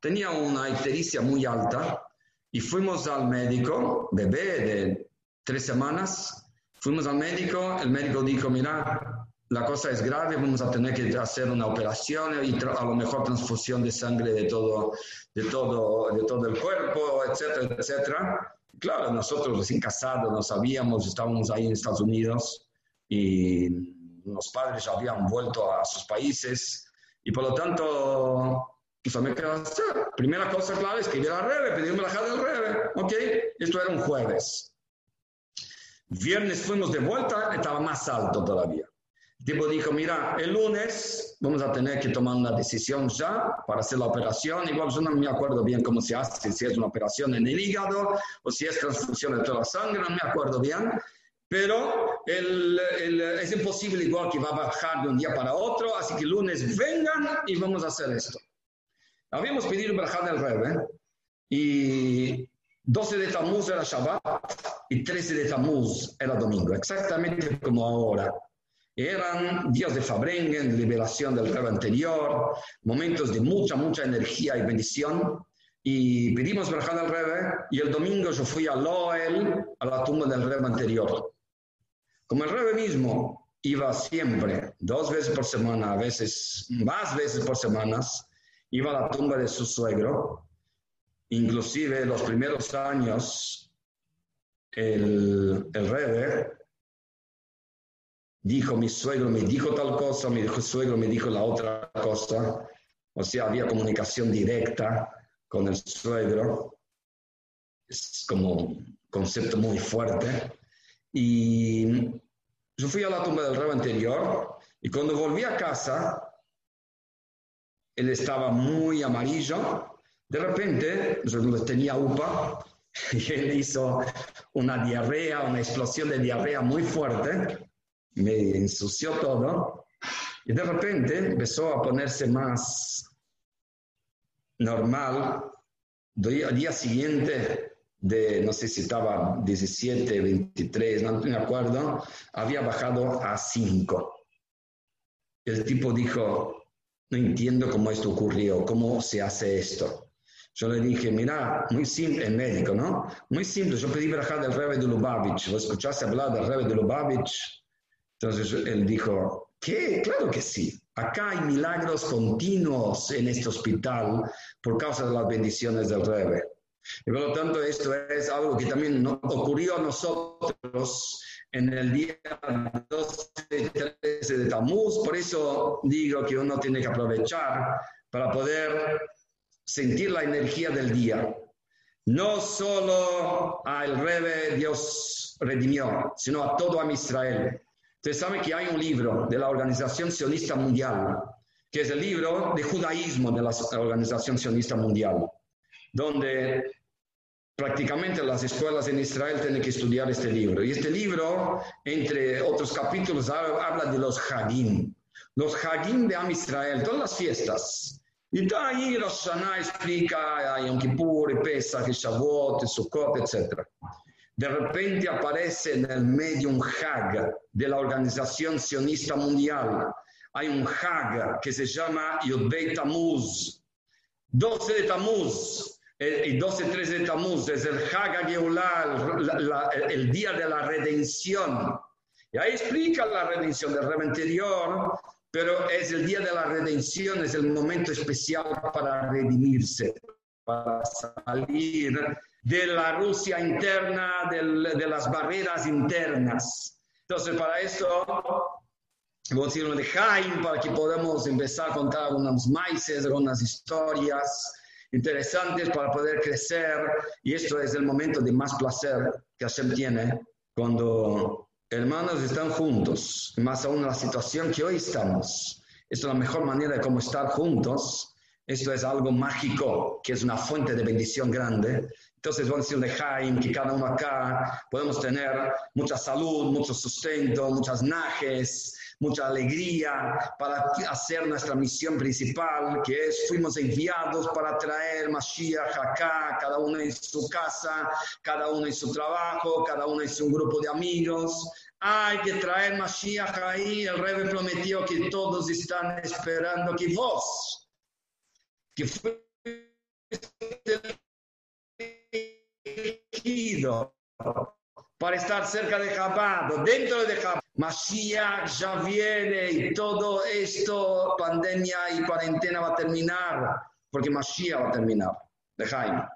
S2: Tenía una ictericia muy alta y fuimos al médico, bebé de tres semanas. Fuimos al médico, el médico dijo, mira, la cosa es grave, vamos a tener que hacer una operación y a lo mejor transfusión de sangre de todo, de todo, de todo el cuerpo, etcétera, etcétera. Claro, nosotros recién casados no sabíamos, estábamos ahí en Estados Unidos y los padres ya habían vuelto a sus países y por lo tanto, pues me quedó Primera cosa clave, escribir al rebe, pedirme la del rebe. Ok, esto era un jueves. Viernes fuimos de vuelta, estaba más alto todavía tipo dijo, mira, el lunes vamos a tener que tomar una decisión ya para hacer la operación. Igual yo no me acuerdo bien cómo se hace, si es una operación en el hígado o si es transfusión de toda la sangre, no me acuerdo bien. Pero el, es imposible igual que va a bajar de un día para otro, así que el lunes vengan y vamos a hacer esto. Habíamos pedido bajar del Rebe y 12 de Tamuz era Shabbat y 13 de Tamuz era domingo, exactamente como ahora. Eran días de Fabrengen, liberación del rey anterior, momentos de mucha, mucha energía y bendición. Y pedimos Berján al rey y el domingo yo fui a Loel, a la tumba del rey anterior. Como el rey mismo iba siempre, dos veces por semana, a veces más veces por semanas, iba a la tumba de su suegro. Inclusive los primeros años, el, el rey dijo mi suegro me dijo tal cosa, mi suegro me dijo la otra cosa. O sea, había comunicación directa con el suegro. Es como un concepto muy fuerte. Y yo fui a la tumba del rey anterior y cuando volví a casa, él estaba muy amarillo. De repente, yo tenía UPA y él hizo una diarrea, una explosión de diarrea muy fuerte. Me ensució todo. Y de repente empezó a ponerse más normal. Al día siguiente de, no sé si estaba 17, 23, no me acuerdo, había bajado a 5. El tipo dijo, no entiendo cómo esto ocurrió, cómo se hace esto. Yo le dije, mira, muy simple, el médico, ¿no? Muy simple, yo pedí bajar del rebe de Lubavitch, ¿vos escuchaste hablar del rebe de Lubavitch? Entonces él dijo, ¿qué? Claro que sí. Acá hay milagros continuos en este hospital por causa de las bendiciones del rebe. Y por lo tanto, esto es algo que también ocurrió a nosotros en el día 12 y 13 de Tamuz. Por eso digo que uno tiene que aprovechar para poder sentir la energía del día. No solo al Rebe Dios redimió, sino a todo a Israel. Ustedes saben que hay un libro de la Organización Sionista Mundial, que es el libro de judaísmo de la Organización Sionista Mundial donde prácticamente las escuelas en Israel tienen que estudiar este libro. Y este libro, entre otros capítulos, habla de los Hagim, los Hagim de Am Israel, todas las fiestas. Y está ahí Rosh Hashanah explica Yom Kippur, Pesach, Shavuot, Sukkot, etc. De repente aparece en el medio un Hag de la Organización Sionista Mundial. Hay un Hag que se llama Yud Tamuz, 12 de Tamuz, el 12-13 de Tamuz, es el Haga el día de la redención. Y ahí explica la redención del rey anterior, pero es el día de la redención, es el momento especial para redimirse, para salir de la Rusia interna, de las barreras internas. Entonces, para eso, a decir uno de Jaime, para que podamos empezar a contar unos maices, algunas historias interesantes para poder crecer y esto es el momento de más placer que Hashem tiene cuando hermanos están juntos, más aún en la situación que hoy estamos. Esto es la mejor manera de cómo estar juntos. Esto es algo mágico, que es una fuente de bendición grande. Entonces, vamos a decir de Jaime que cada uno acá podemos tener mucha salud, mucho sustento, muchas najes, mucha alegría para hacer nuestra misión principal, que es fuimos enviados para traer Mashiach acá, cada uno en su casa, cada uno en su trabajo, cada uno en su grupo de amigos. Hay que traer Mashiach ahí. El rey prometió que todos están esperando que vos, que fuiste elegido para estar cerca de Jabad, dentro de Jabad. Mashiach ya viene y todo esto, pandemia y cuarentena va a terminar, porque Mashiach va a terminar. De Jaime.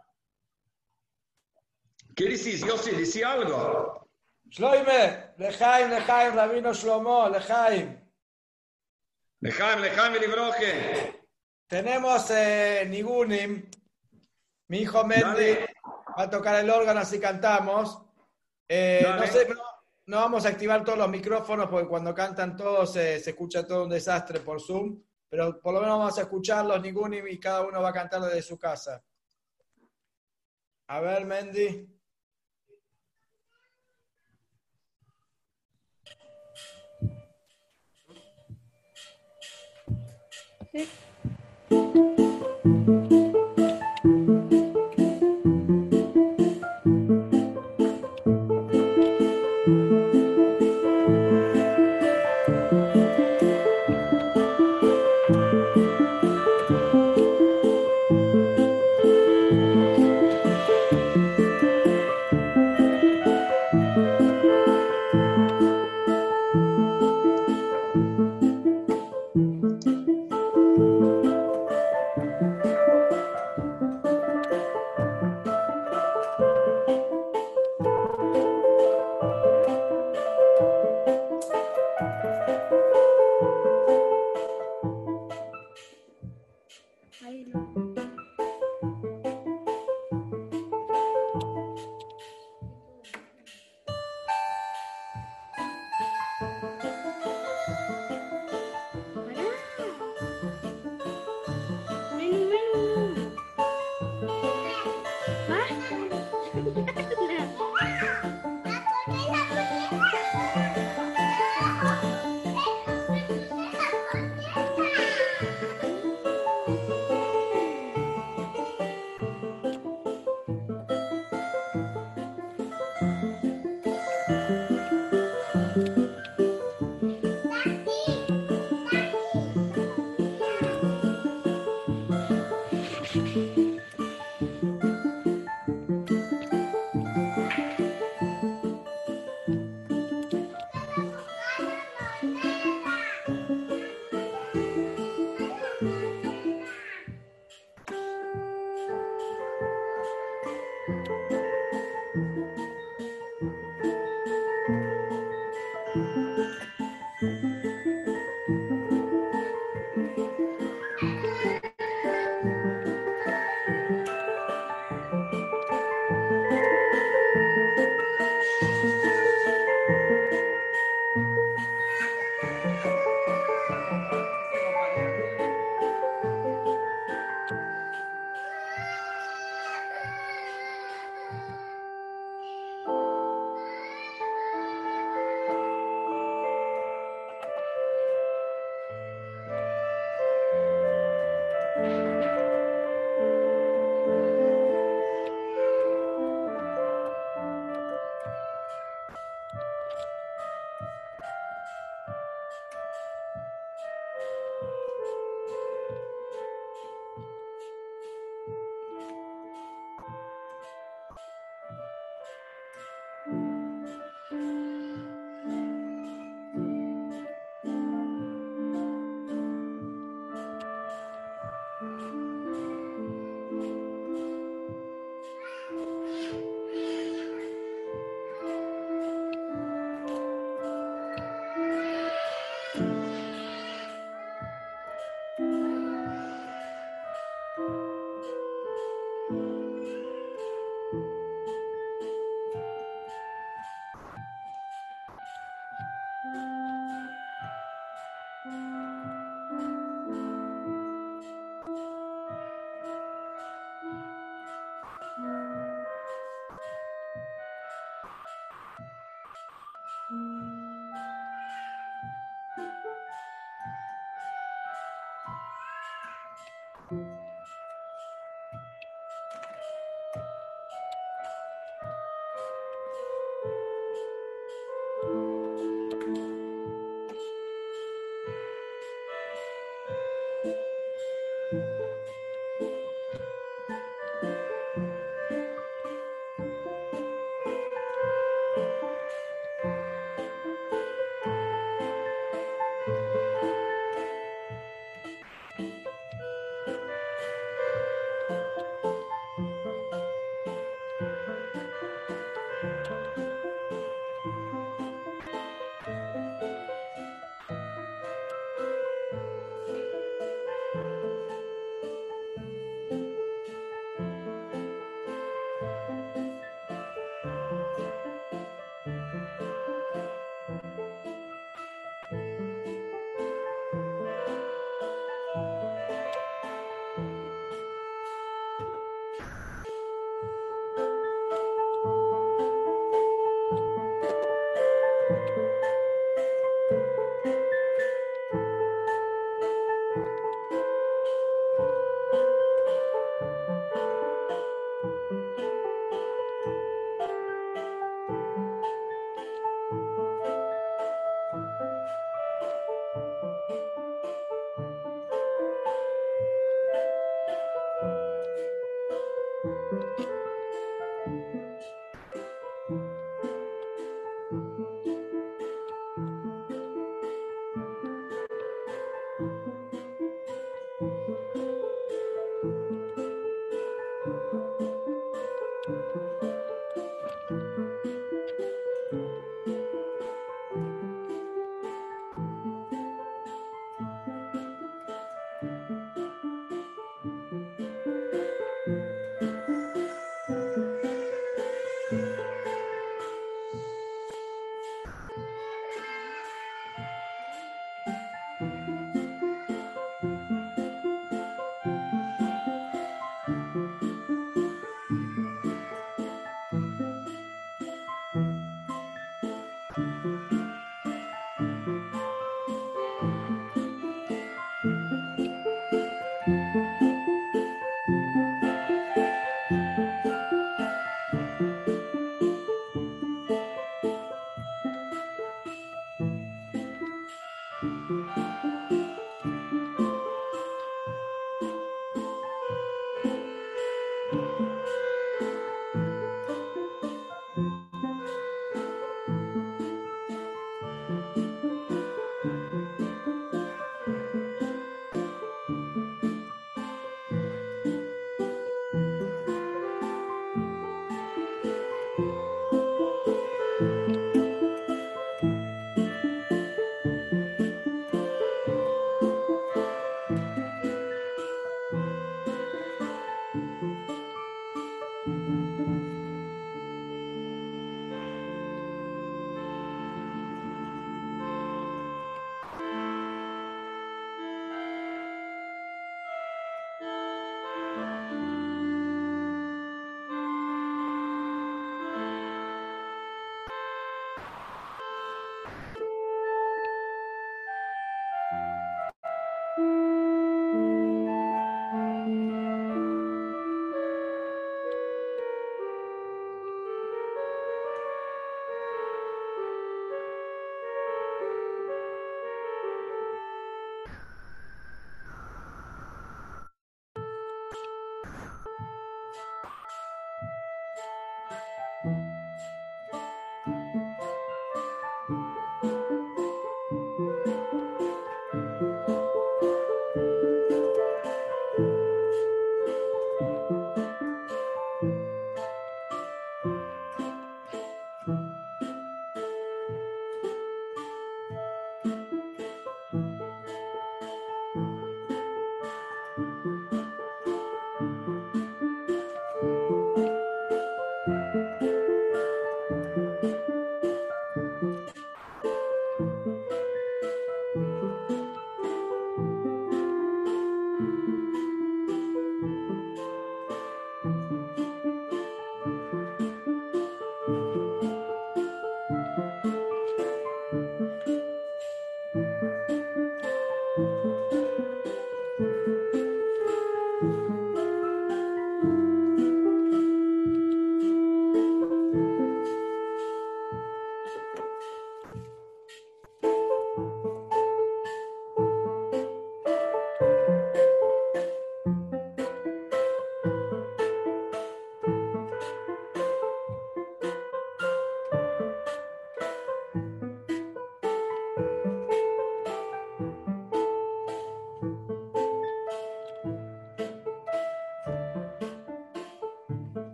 S2: ¿Qué dices, Yossi? ¿Dice algo?
S1: Shloime, Lejaim, Lejaim, Rabino Shlomo, Lejaim.
S2: Lejaim, Lejaim, Libroje.
S1: Tenemos eh, Nigunim. Mi hijo Mendy va a tocar el órgano así cantamos. Eh, no sé, no, vamos a activar todos los micrófonos porque cuando cantan todos se, escucha todo un desastre por Zoom, pero por lo menos vamos a escucharlos ninguno y cada uno va a cantar desde su casa. A ver, Mendy.
S4: Sí. 了。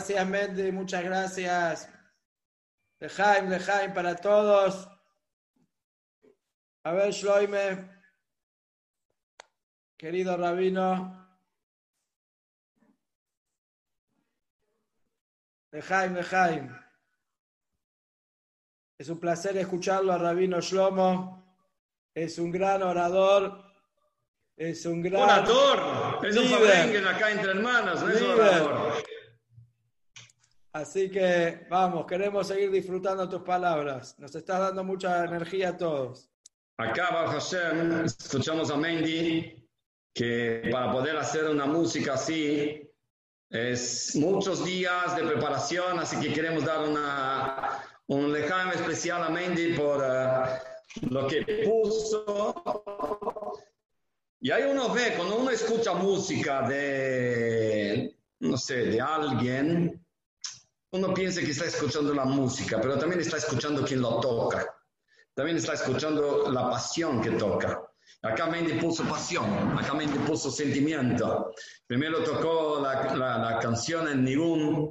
S1: Gracias, Mendy, muchas gracias. Lejaim, Lejaim para todos. A ver, Shloime, querido rabino. Lejaim, Lejaim. Es un placer escucharlo a Rabino Shlomo. Es un gran orador. Es un gran.
S2: Orador. Es un acá entre hermanos, no es orador.
S1: Así que vamos, queremos seguir disfrutando tus palabras. Nos estás dando mucha energía a todos.
S2: Acá, bajo Hashem, escuchamos a Mendy que para poder hacer una música así es muchos días de preparación, así que queremos dar una, un lejano especial a Mendy por uh, lo que puso. Y ahí uno ve, cuando uno escucha música de, no sé, de alguien, uno piensa que está escuchando la música, pero también está escuchando quien lo toca. También está escuchando la pasión que toca. Acá Mendy puso pasión, acá Mendy puso sentimiento. Primero tocó la, la, canción en Nigún,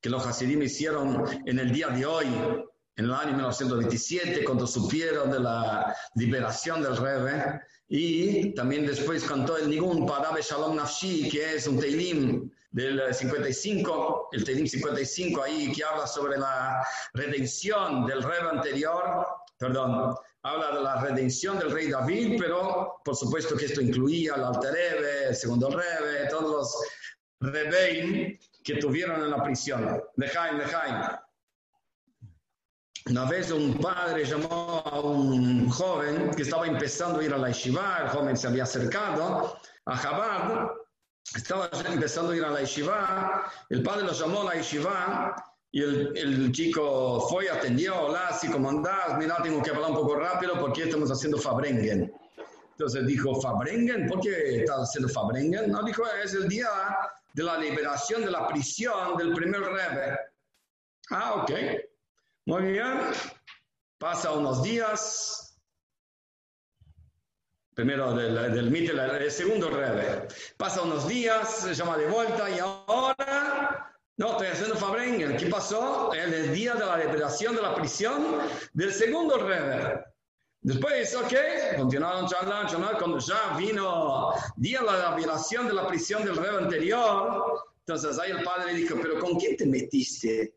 S2: que los Hasidim hicieron en el día de hoy, en el año 1927, cuando supieron de la liberación del Rebe. Y también después cantó el Nigún Parabe Shalom Nafshi, que es un Teilim del 55, el Teilim 55 ahí que habla sobre la redención del rey anterior, perdón, habla de la redención del rey David, pero por supuesto que esto incluía el Alterebe, el segundo Rebe, todos los Rebeim que tuvieron en la prisión. Lejaim, Lejaim. Una vez un padre llamó a un joven que estaba empezando a ir a la yeshiva, el joven se había acercado a Jabad, estaba empezando a ir a la yeshiva, el padre lo llamó a la yeshiva y el, el chico fue, atendió, hola, si ¿cómo andás? Mira, tengo que hablar un poco rápido porque estamos haciendo Fabrengen. Entonces dijo, ¿Fabrengen? ¿Por qué estás haciendo Fabrengen? No, dijo, es el día de la liberación de la prisión del primer rebe. Ah, ok. Muy bien. Pasa unos días, primero del, del el segundo rebe. Pasa unos días, se llama de vuelta y ahora, no, estoy haciendo Fabrengen. ¿Qué pasó? El día de la liberación de la prisión del segundo rebe. Después, ok, continuaron charlando, charlando, cuando ya vino día de la liberación de la prisión del rebe anterior, entonces ahí el padre dijo, pero ¿con quién te metiste?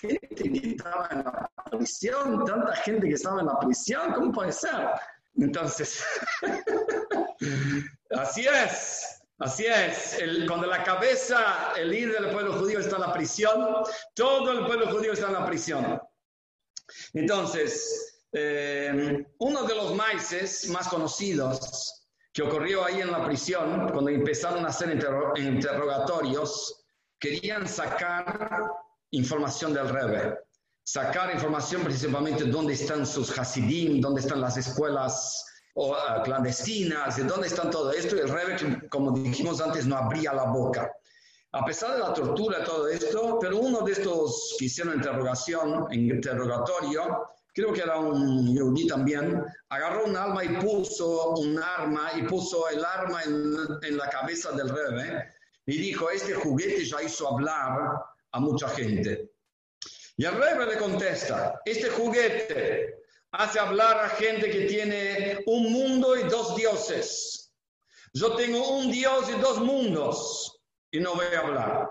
S2: Gente que estaba en la prisión, tanta gente que estaba en la prisión, ¿cómo puede ser? Entonces, así es, así es. cuando la cabeza, el líder del pueblo judío está en la prisión, todo el pueblo judío está en la prisión. Entonces, eh, uno de los maíces más conocidos que ocurrió ahí en la prisión, cuando empezaron a hacer interrogatorios, querían sacar información del Rebbe sacar información principalmente dónde están sus Hasidim, dónde están las escuelas uh, clandestinas, de dónde están todo esto. Y el Rebbe, como dijimos antes, no abría la boca. A pesar de la tortura todo esto, pero uno de estos que hicieron interrogación, interrogatorio, creo que era un yudí también, agarró un arma y puso un arma y puso el arma en, en la cabeza del Rebbe y dijo, este juguete ya hizo hablar a mucha gente. Y el rey le contesta, este juguete hace hablar a gente que tiene un mundo y dos dioses. Yo tengo un dios y dos mundos y no voy a hablar.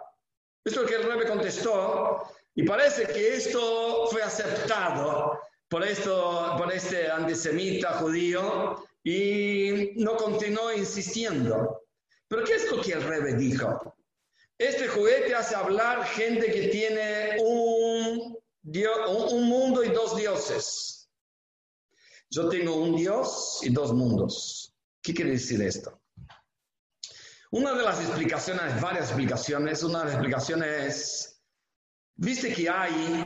S2: Esto es lo que el rey contestó y parece que esto fue aceptado por, esto, por este antisemita judío y no continuó insistiendo. Pero ¿qué es lo que el rey dijo? Este juguete hace hablar gente que tiene un, un mundo y dos dioses. Yo tengo un dios y dos mundos. ¿Qué quiere decir esto? Una de las explicaciones, varias explicaciones, una de las explicaciones es, viste que hay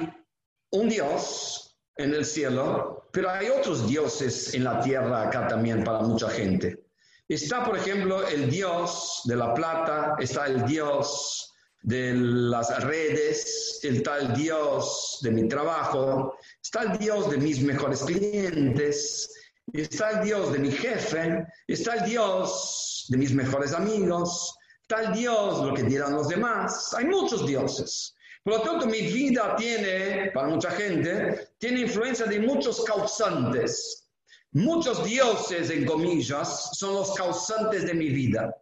S2: un dios en el cielo, pero hay otros dioses en la tierra acá también para mucha gente. Está, por ejemplo, el dios de la plata, está el dios de las redes, está el dios de mi trabajo, está el dios de mis mejores clientes, está el dios de mi jefe, está el dios de mis mejores amigos, tal Dios, lo que dirán los demás. Hay muchos dioses. Por lo tanto, mi vida tiene, para mucha gente, tiene influencia de muchos causantes. Muchos dioses, en comillas, son los causantes de mi vida.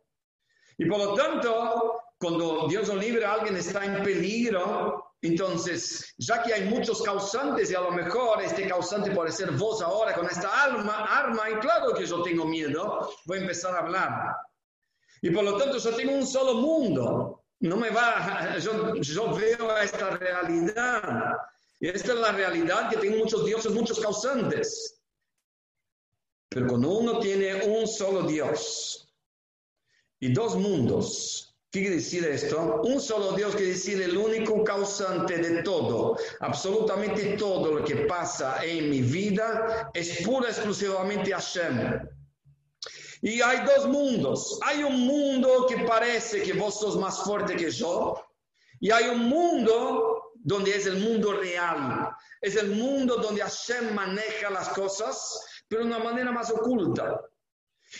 S2: Y por lo tanto, cuando Dios lo libre, alguien está en peligro, entonces, ya que hay muchos causantes y a lo mejor este causante puede ser vos ahora con esta arma, arma y claro que yo tengo miedo, voy a empezar a hablar. Y por lo tanto yo tengo un solo mundo. No me va, yo, yo veo esta realidad. Y esta es la realidad que tengo muchos dioses, muchos causantes. Pero cuando uno tiene un solo Dios y dos mundos, ¿Qué quiere decir esto? Un solo Dios quiere decir el único causante de todo. Absolutamente todo lo que pasa en mi vida es pura exclusivamente Hashem. Y hay dos mundos. Hay un mundo que parece que vos sos más fuerte que yo. Y hay un mundo donde es el mundo real. Es el mundo donde Hashem maneja las cosas, pero de una manera más oculta.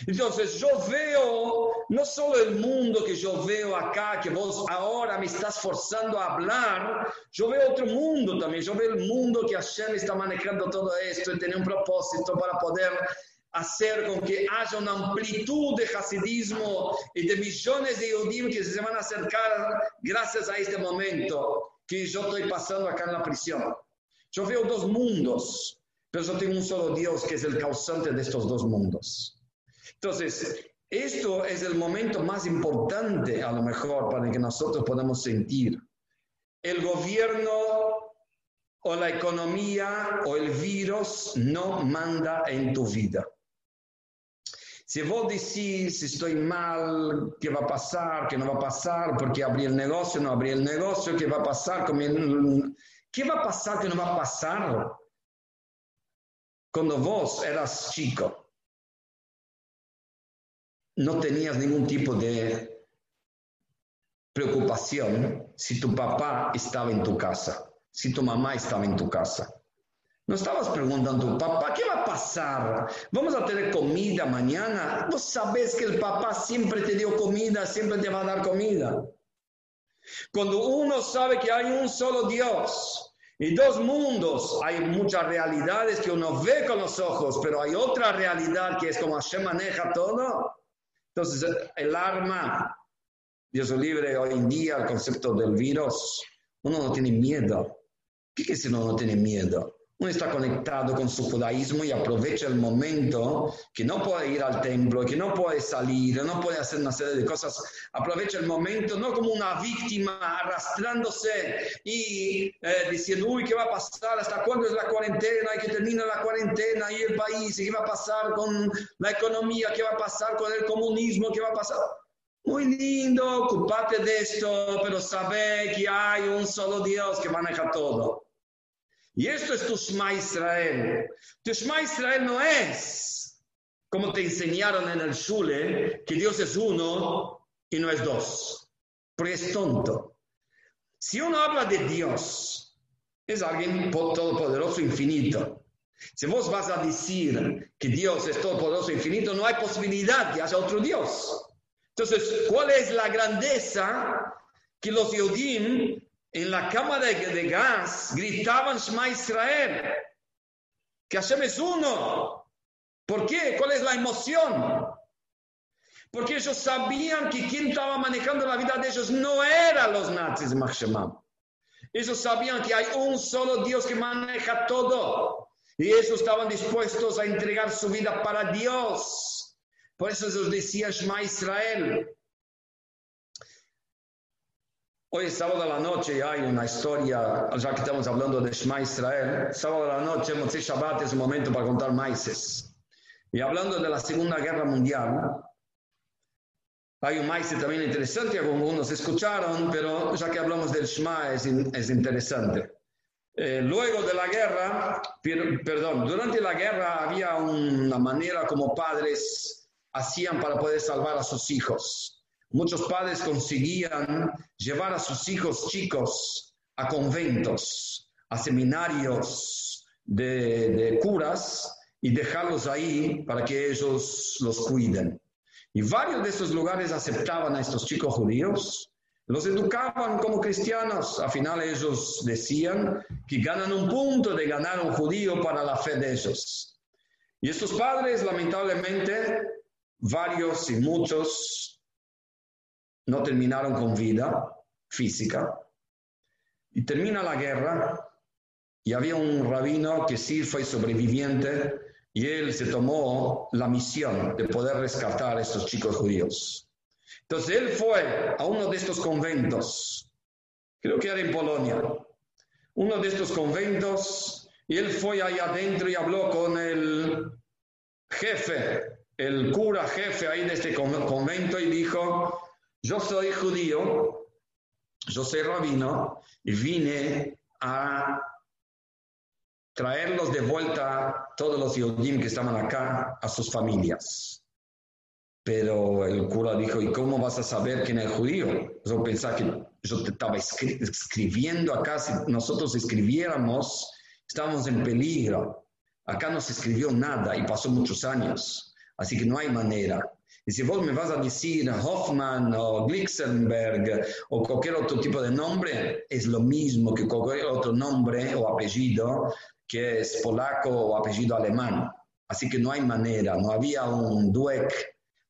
S2: Entonces yo veo no solo el mundo que yo veo acá, que vos ahora me estás forzando a hablar, yo veo otro mundo también, yo veo el mundo que Hashem está manejando todo esto y tiene un propósito para poder hacer con que haya una amplitud de hasidismo y de millones de judíos que se van a acercar gracias a este momento que yo estoy pasando acá en la prisión. Yo veo dos mundos, pero yo tengo un solo Dios que es el causante de estos dos mundos. Entonces, esto es el momento más importante a lo mejor para que nosotros podamos sentir. El gobierno o la economía o el virus no manda en tu vida. Si vos decís, estoy mal, ¿qué va a pasar? ¿Qué no va a pasar? Porque abrí el negocio, no abrí el negocio, ¿qué va a pasar? ¿Qué va a pasar que no va a pasar? Cuando vos eras chico, no tenías ningún tipo de preocupación si tu papá estaba en tu casa, si tu mamá estaba en tu casa. No estabas preguntando, papá, ¿qué va a pasar? ¿Vamos a tener comida mañana? Vos sabés que el papá siempre te dio comida, siempre te va a dar comida. Cuando uno sabe que hay un solo Dios y dos mundos, hay muchas realidades que uno ve con los ojos, pero hay otra realidad que es como Hashem maneja todo. Entonces, el arma, Dios libre hoy en día, el concepto del virus, uno no tiene miedo. ¿Qué es si uno no tiene miedo? Uno está conectado con su judaísmo y aprovecha el momento que no puede ir al templo, que no puede salir, no puede hacer una serie de cosas. Aprovecha el momento no como una víctima arrastrándose y eh, diciendo, uy, ¿qué va a pasar? ¿Hasta cuándo es la cuarentena? Hay que terminar la cuarentena y el país. ¿Y qué va a pasar con la economía? ¿Qué va a pasar con el comunismo? ¿Qué va a pasar? Muy lindo, ocupate de esto, pero sabe que hay un solo Dios que maneja todo. Y esto es tu Shema Israel. Tu Shema Israel no es como te enseñaron en el Shule, que Dios es uno y no es dos. Porque es tonto. Si uno habla de Dios, es alguien todopoderoso infinito. Si vos vas a decir que Dios es todopoderoso infinito, no hay posibilidad que haya otro Dios. Entonces, ¿cuál es la grandeza que los Yodim en la cámara de, gas gritaban Shema Israel, que Hashem es uno. ¿Por qué? ¿Cuál es la emoción? Porque ellos sabían que quien estaba manejando la vida de ellos no eran los nazis Machshemam. Ellos sabían que hay un solo Dios que maneja todo. Y ellos estaban dispuestos a entregar su vida para Dios. Por eso ellos decían Shema Israel. Hoy sábado de la noche hay una historia, ya que estamos hablando de Shema Israel. Sábado de la noche, Motzei Shabbat es un momento para contar maices. Y hablando de la Segunda Guerra Mundial, hay un maíz también interesante, como unos escucharon, pero ya que hablamos del Shema es, es interesante. Eh, luego de la guerra, perdón, durante la guerra había una manera como padres hacían para poder salvar a sus hijos. Muchos padres conseguían llevar a sus hijos chicos a conventos, a seminarios de, curas y dejarlos ahí para que ellos los cuiden. Y varios de estos lugares aceptaban a estos chicos judíos, los educaban como cristianos. Al final ellos decían que ganan un punto de ganar un judío para la fe de ellos. Y estos padres, lamentablemente, varios y muchos no terminaron con vida física. Y termina la guerra y había un rabino que sí fue sobreviviente y él se tomó la misión de poder rescatar a estos chicos judíos. Entonces él fue a uno de estos conventos, creo que era en Polonia, uno de estos conventos, y él fue ahí adentro y habló con el jefe, el cura jefe ahí de este convento y dijo, yo soy judío, yo soy rabino y vine a traerlos de vuelta todos los Yodim que estaban acá a sus familias. Pero el cura dijo, ¿y cómo vas a saber quién es judío? Yo pensaba que yo te estaba escribiendo acá, si nosotros escribiéramos, estábamos en peligro. Acá no se escribió nada y pasó muchos años, así que no hay manera. Y si vos me vas a decir Hoffman o Glixenberg o cualquier otro tipo de nombre, es lo mismo que cualquier otro nombre o apellido que es polaco o apellido alemán. Así que no hay manera, no había un duec,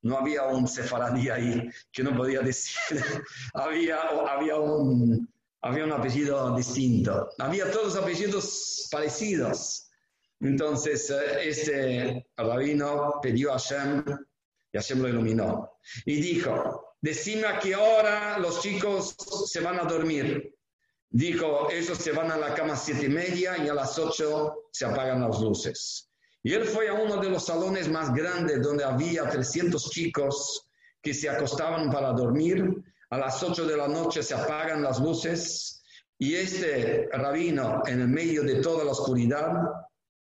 S2: no había un sefaradí ahí que no podía decir, había, había, un, había un apellido distinto, había todos apellidos parecidos. Entonces, eh, este rabino pidió a Hashem y Hashem lo iluminó. Y dijo, decime a qué hora los chicos se van a dormir. Dijo, ellos se van a la cama a siete y media y a las ocho se apagan las luces. Y él fue a uno de los salones más grandes donde había 300 chicos que se acostaban para dormir. A las ocho de la noche se apagan las luces y este rabino en el medio de toda la oscuridad,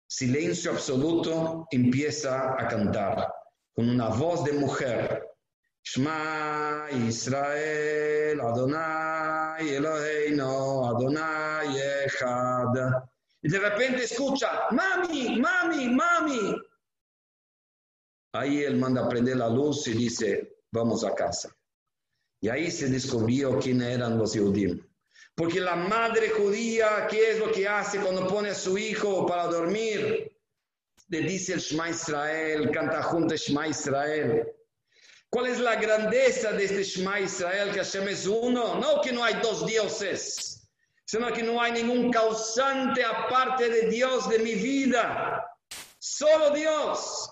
S2: silencio absoluto, empieza a cantar con una voz de mujer. Shema Israel Adonai Eloheinu Adonai Echad. Y de repente escucha, mami, mami, mami. Ahí él manda prender la luz y dice, vamos a casa. Y ahí se descubrió quiénes eran los judíos. Porque la madre judía, ¿qué es lo que hace cuando pone a su hijo para dormir? Le dice el Shema Israel, canta junto Shema Israel. ¿Cuál es la grandeza de este Shema Israel que Hashem es uno? No que no hay dos dioses, sino que no hay ningún causante aparte de Dios de mi vida. Solo Dios.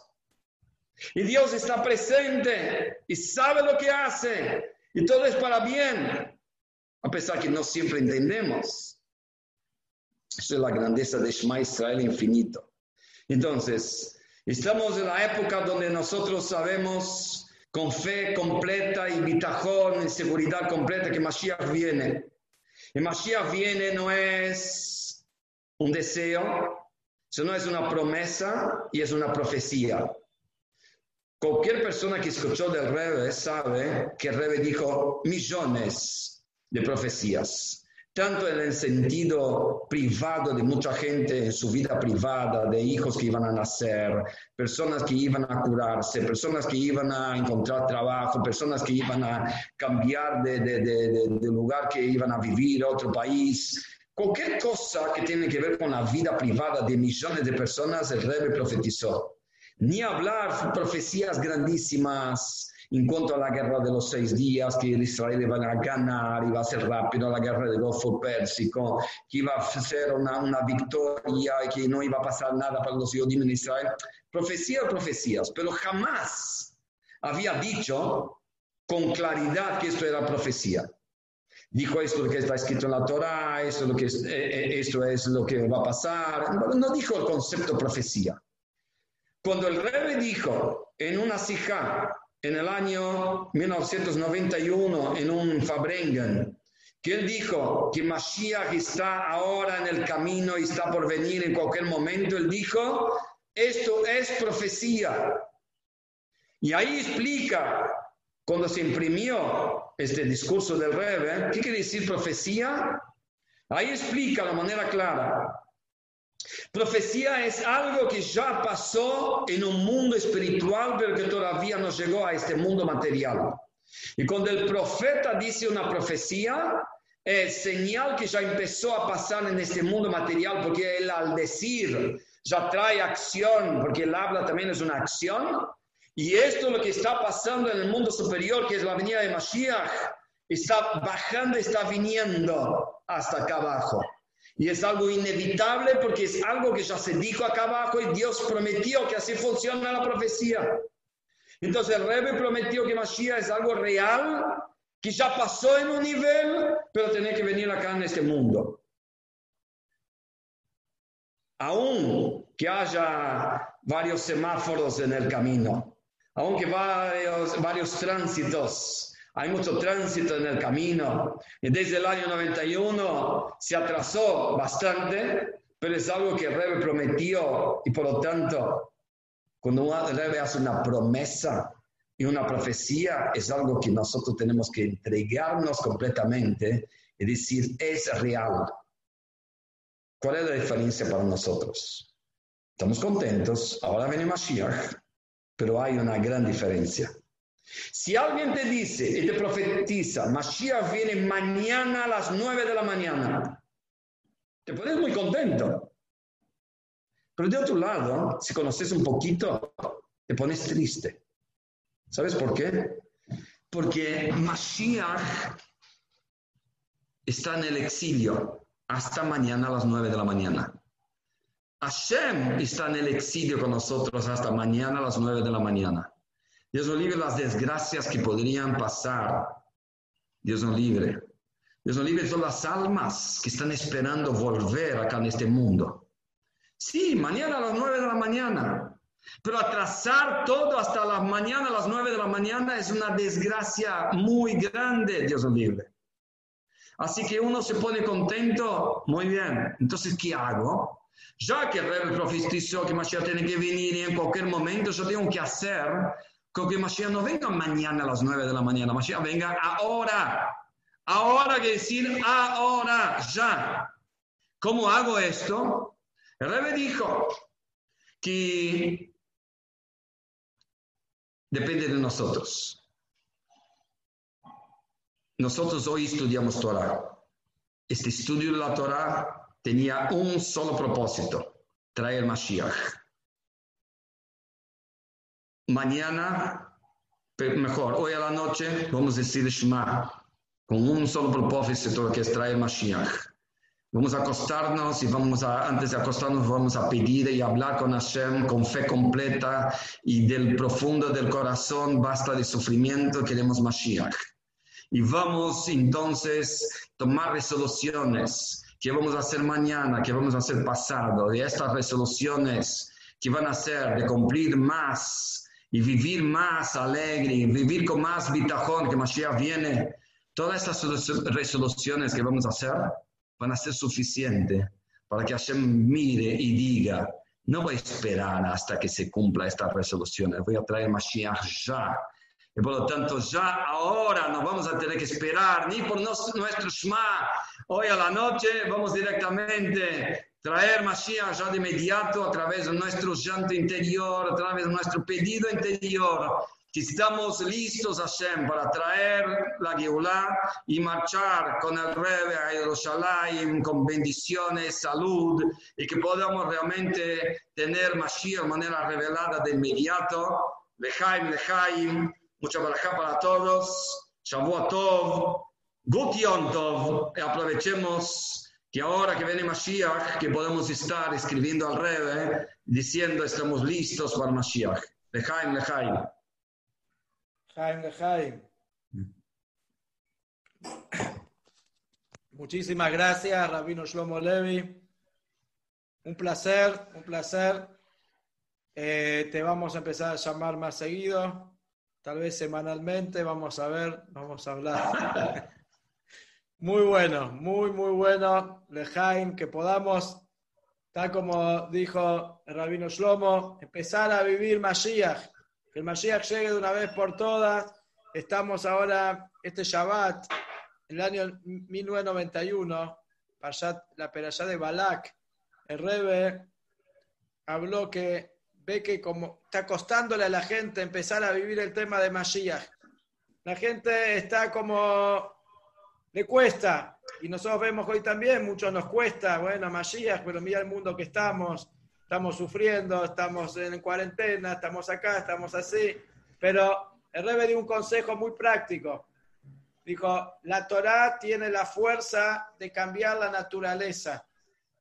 S2: Y Dios está presente y sabe lo que hace. Y todo es para bien, a pesar que no siempre entendemos. Esa es la grandeza de Shema Israel infinito. Entonces, estamos en la época donde nosotros sabemos con fe completa y bitajón y seguridad completa que Mashiach viene. Y Mashiach viene no es un deseo, sino es una promesa y es una profecía. Cualquier persona que escuchó del Rebe sabe que el Rebe dijo millones de profecías tanto en el sentido privado de mucha gente en su vida privada, de hijos que iban a nacer, personas que iban a curarse, personas que iban a encontrar trabajo, personas que iban a cambiar de, de, de, lugar que iban a vivir a otro país. Cualquier cosa que tiene que ver con la vida privada de millones de personas, el rey profetizó. Ni hablar profecías grandísimas, en cuanto a la guerra de los seis días, que Israel iba a ganar, iba a ser rápido la guerra del Golfo Pérsico, que iba a ser una, una victoria que no iba a pasar nada para los judíos en Israel. Profecías, profecías, pero jamás había dicho con claridad que esto era profecía. Dijo esto lo que está escrito en la Torah, esto, lo que es, eh, eh, esto es lo que va a pasar. No dijo el concepto profecía. Cuando el rey dijo en una sija, en el año 1991 en un Fabrengen, que él dijo que Mashiach está ahora en el camino y está por venir en cualquier momento, él dijo, esto es profecía. Y ahí explica, cuando se imprimió este discurso del Rebbe, ¿qué quiere decir profecía? Ahí explica de manera clara Profecía es algo que ya pasó en un mundo espiritual, pero que todavía no llegó a este mundo material. Y cuando el profeta dice una profecía, es señal que ya empezó a pasar en este mundo material, porque él al decir ya trae acción, porque él habla también es una acción. Y esto es lo que está pasando en el mundo superior, que es la venida de Mashiach, está bajando, está viniendo hasta acá abajo. Y es algo inevitable porque es algo que ya se dijo acá abajo y Dios prometió que así funciona la profecía. Entonces el Rebbe prometió que Mashiach es algo real, que ya pasó en un nivel, pero tiene que venir acá en este mundo. Aún que haya varios semáforos en el camino, aunque varios, varios tránsitos, hay mucho tránsito en el camino. Y desde el año 91 se atrasó bastante, pero es algo que el Rebe prometió y por lo tanto, cuando Rebe hace una promesa y una profecía, es algo que nosotros tenemos que entregarnos completamente y decir, es real. ¿Cuál es la diferencia para nosotros? Estamos contentos, ahora viene Mashiach, pero hay una gran diferencia. Si alguien te dice y te profetiza, Mashiach viene mañana a las nueve de la mañana, te pones muy contento. Pero de otro lado, si conoces un poquito, te pones triste. ¿Sabes por qué? Porque Mashiach está en el exilio hasta mañana a las nueve de la mañana. Hashem está en el exilio con nosotros hasta mañana a las nueve de la mañana. Dios nos libre las desgracias que podrían pasar. Dios nos libre. Dios nos libre todas las almas que están esperando volver acá en este mundo. Sí, mañana a las nueve de la mañana. Pero atrasar todo hasta la mañana, a las nueve de la mañana, es una desgracia muy grande, Dios nos libre. Así que uno se pone contento, muy bien. Entonces, ¿qué hago? Ya que el rey profetizó que Mashiach tiene que venir y en cualquier momento yo tengo que hacer que Mashiach no venga mañana a las 9 de la mañana, Mashiach venga ahora. Ahora que decir ahora, ya. ¿Cómo hago esto? El rey dijo que depende de nosotros. Nosotros hoy estudiamos Torah. Este estudio de la Torah tenía un solo propósito, traer Mashiach mañana, mejor, hoy a la noche, vamos a decir Shema, con un solo propósito que es traer Mashiach. Vamos a acostarnos y vamos a, antes de acostarnos, vamos a pedir y hablar con Hashem con fe completa y del profundo del corazón, basta de sufrimiento, queremos Mashiach. Y vamos entonces tomar resoluciones que vamos a hacer mañana, que vamos a hacer pasado, y estas resoluciones que van a ser de cumplir más y vivir más alegre, y vivir con más bitajón que Mashiach viene, todas estas resoluciones que vamos a hacer van a ser suficientes para que Hashem mire y diga, no voy a esperar hasta que se cumpla estas resoluciones, voy a traer Mashiach ya. Y por lo tanto, ya ahora no vamos a tener que esperar ni por nuestro Shema. Hoy a la noche vamos directamente traer Mashiach ya de inmediato a través de nuestro llanto interior, a través de nuestro pedido interior, que estamos listos, Hashem, para traer la Geulah y marchar con el Rebbe a Yerushalayim con bendiciones, salud, y que podamos realmente tener Mashiach de manera revelada de inmediato. Lejaim, Lejaim, mucha barajá para todos, Shavuot Tov, Gution Tov, y aprovechemos que ahora que viene Mashiach, que podemos estar escribiendo al Rebe, diciendo estamos listos para Mashiach. Lejaim, lejaim.
S1: Lejaim, lejaim. Muchísimas gracias, Rabino Shlomo Levi. Un placer, un placer. Eh, te vamos a empezar a llamar más seguido, tal vez semanalmente, vamos a ver, vamos a hablar. Muy bueno, muy, muy bueno, Lejaim, que podamos, tal como dijo el rabino Shlomo, empezar a vivir Mashiach, que el Mashiach llegue de una vez por todas. Estamos ahora, este Shabbat, el año 1991, la perashá de Balak, el Rebe habló que ve que como está costándole a la gente empezar a vivir el tema de Mashiach. La gente está como le cuesta, y nosotros vemos hoy también, mucho nos cuesta, bueno, Mashiach, pero mira el mundo que estamos, estamos sufriendo, estamos en cuarentena, estamos acá, estamos así, pero el Rebe dio un consejo muy práctico. Dijo, la Torah tiene la fuerza de cambiar la naturaleza.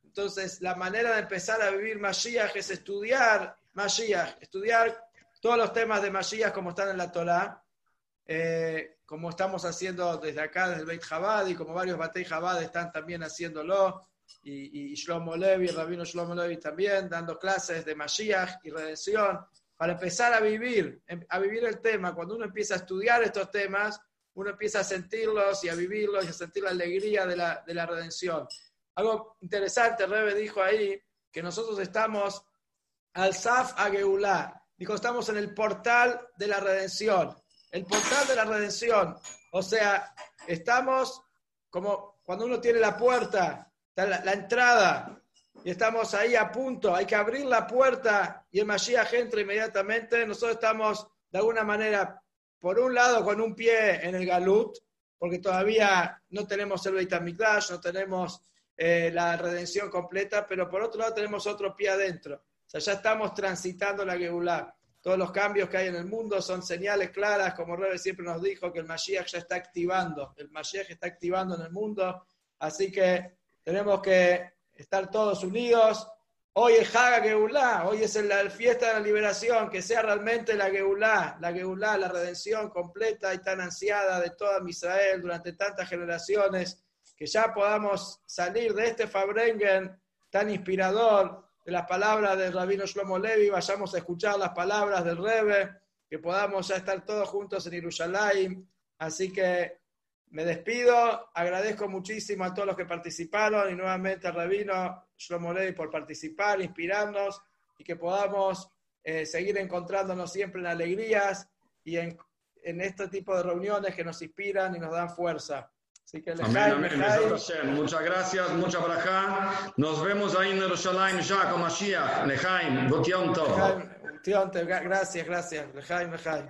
S1: Entonces, la manera de empezar a vivir Mashiach es estudiar Mashiach, estudiar todos los temas de Mashiach como están en la Torah, eh, como estamos haciendo desde acá, desde el Beit Chabad, y como varios Batei Chabad están también haciéndolo, y, y Shlomo Levi, el rabino Shlomo Levi también, dando clases de Mashiach y redención, para empezar a vivir, em, a vivir el tema. Cuando uno empieza a estudiar estos temas, uno empieza a sentirlos y a vivirlos y a sentir la alegría de la, de la redención. Algo interesante, Rebe dijo ahí que nosotros estamos al Saf Ageulá. Dijo, estamos en el portal de la redención. El portal de la redención. O sea, estamos como cuando uno tiene la puerta, la, entrada, y estamos ahí a punto. Hay que abrir la puerta y el Mashiach entra inmediatamente. Nosotros estamos de alguna manera por un lado con un pie en el Galut, porque todavía no tenemos el Beit no tenemos eh, la redención completa, pero por otro lado tenemos otro pie adentro. O sea, ya estamos transitando la Geulah. Todos los cambios que hay en el mundo son señales claras, como Rebe siempre nos dijo, que el Mashiach ya está activando. El Mashiach está activando en el mundo, así que tenemos que estar todos unidos, Hoy es Haga Geulá, hoy es la fiesta de la liberación, que sea realmente la Geulá, la Geulá, la redención completa y tan ansiada de toda Israel durante tantas generaciones, que ya podamos salir de este Fabrengen tan inspirador de las palabras del Rabino Shlomo Levi, vayamos a escuchar las palabras del Rebe, que podamos ya estar todos juntos en Jerusalén. Así que me despido, agradezco muchísimo a todos los que participaron y nuevamente al Rabino Shlomo Levi por participar, inspirarnos y que podamos eh, seguir encontrándonos siempre en alegrías y en, en, este tipo de reuniones que nos inspiran y nos dan fuerza. Así que
S2: amén, amén. Muchas gracias, mucha braja. Nos vemos ahí en Jerusalén ya con Mashiach. Lejaim,
S1: Gracias, gracias. Lejaim, Lejaim.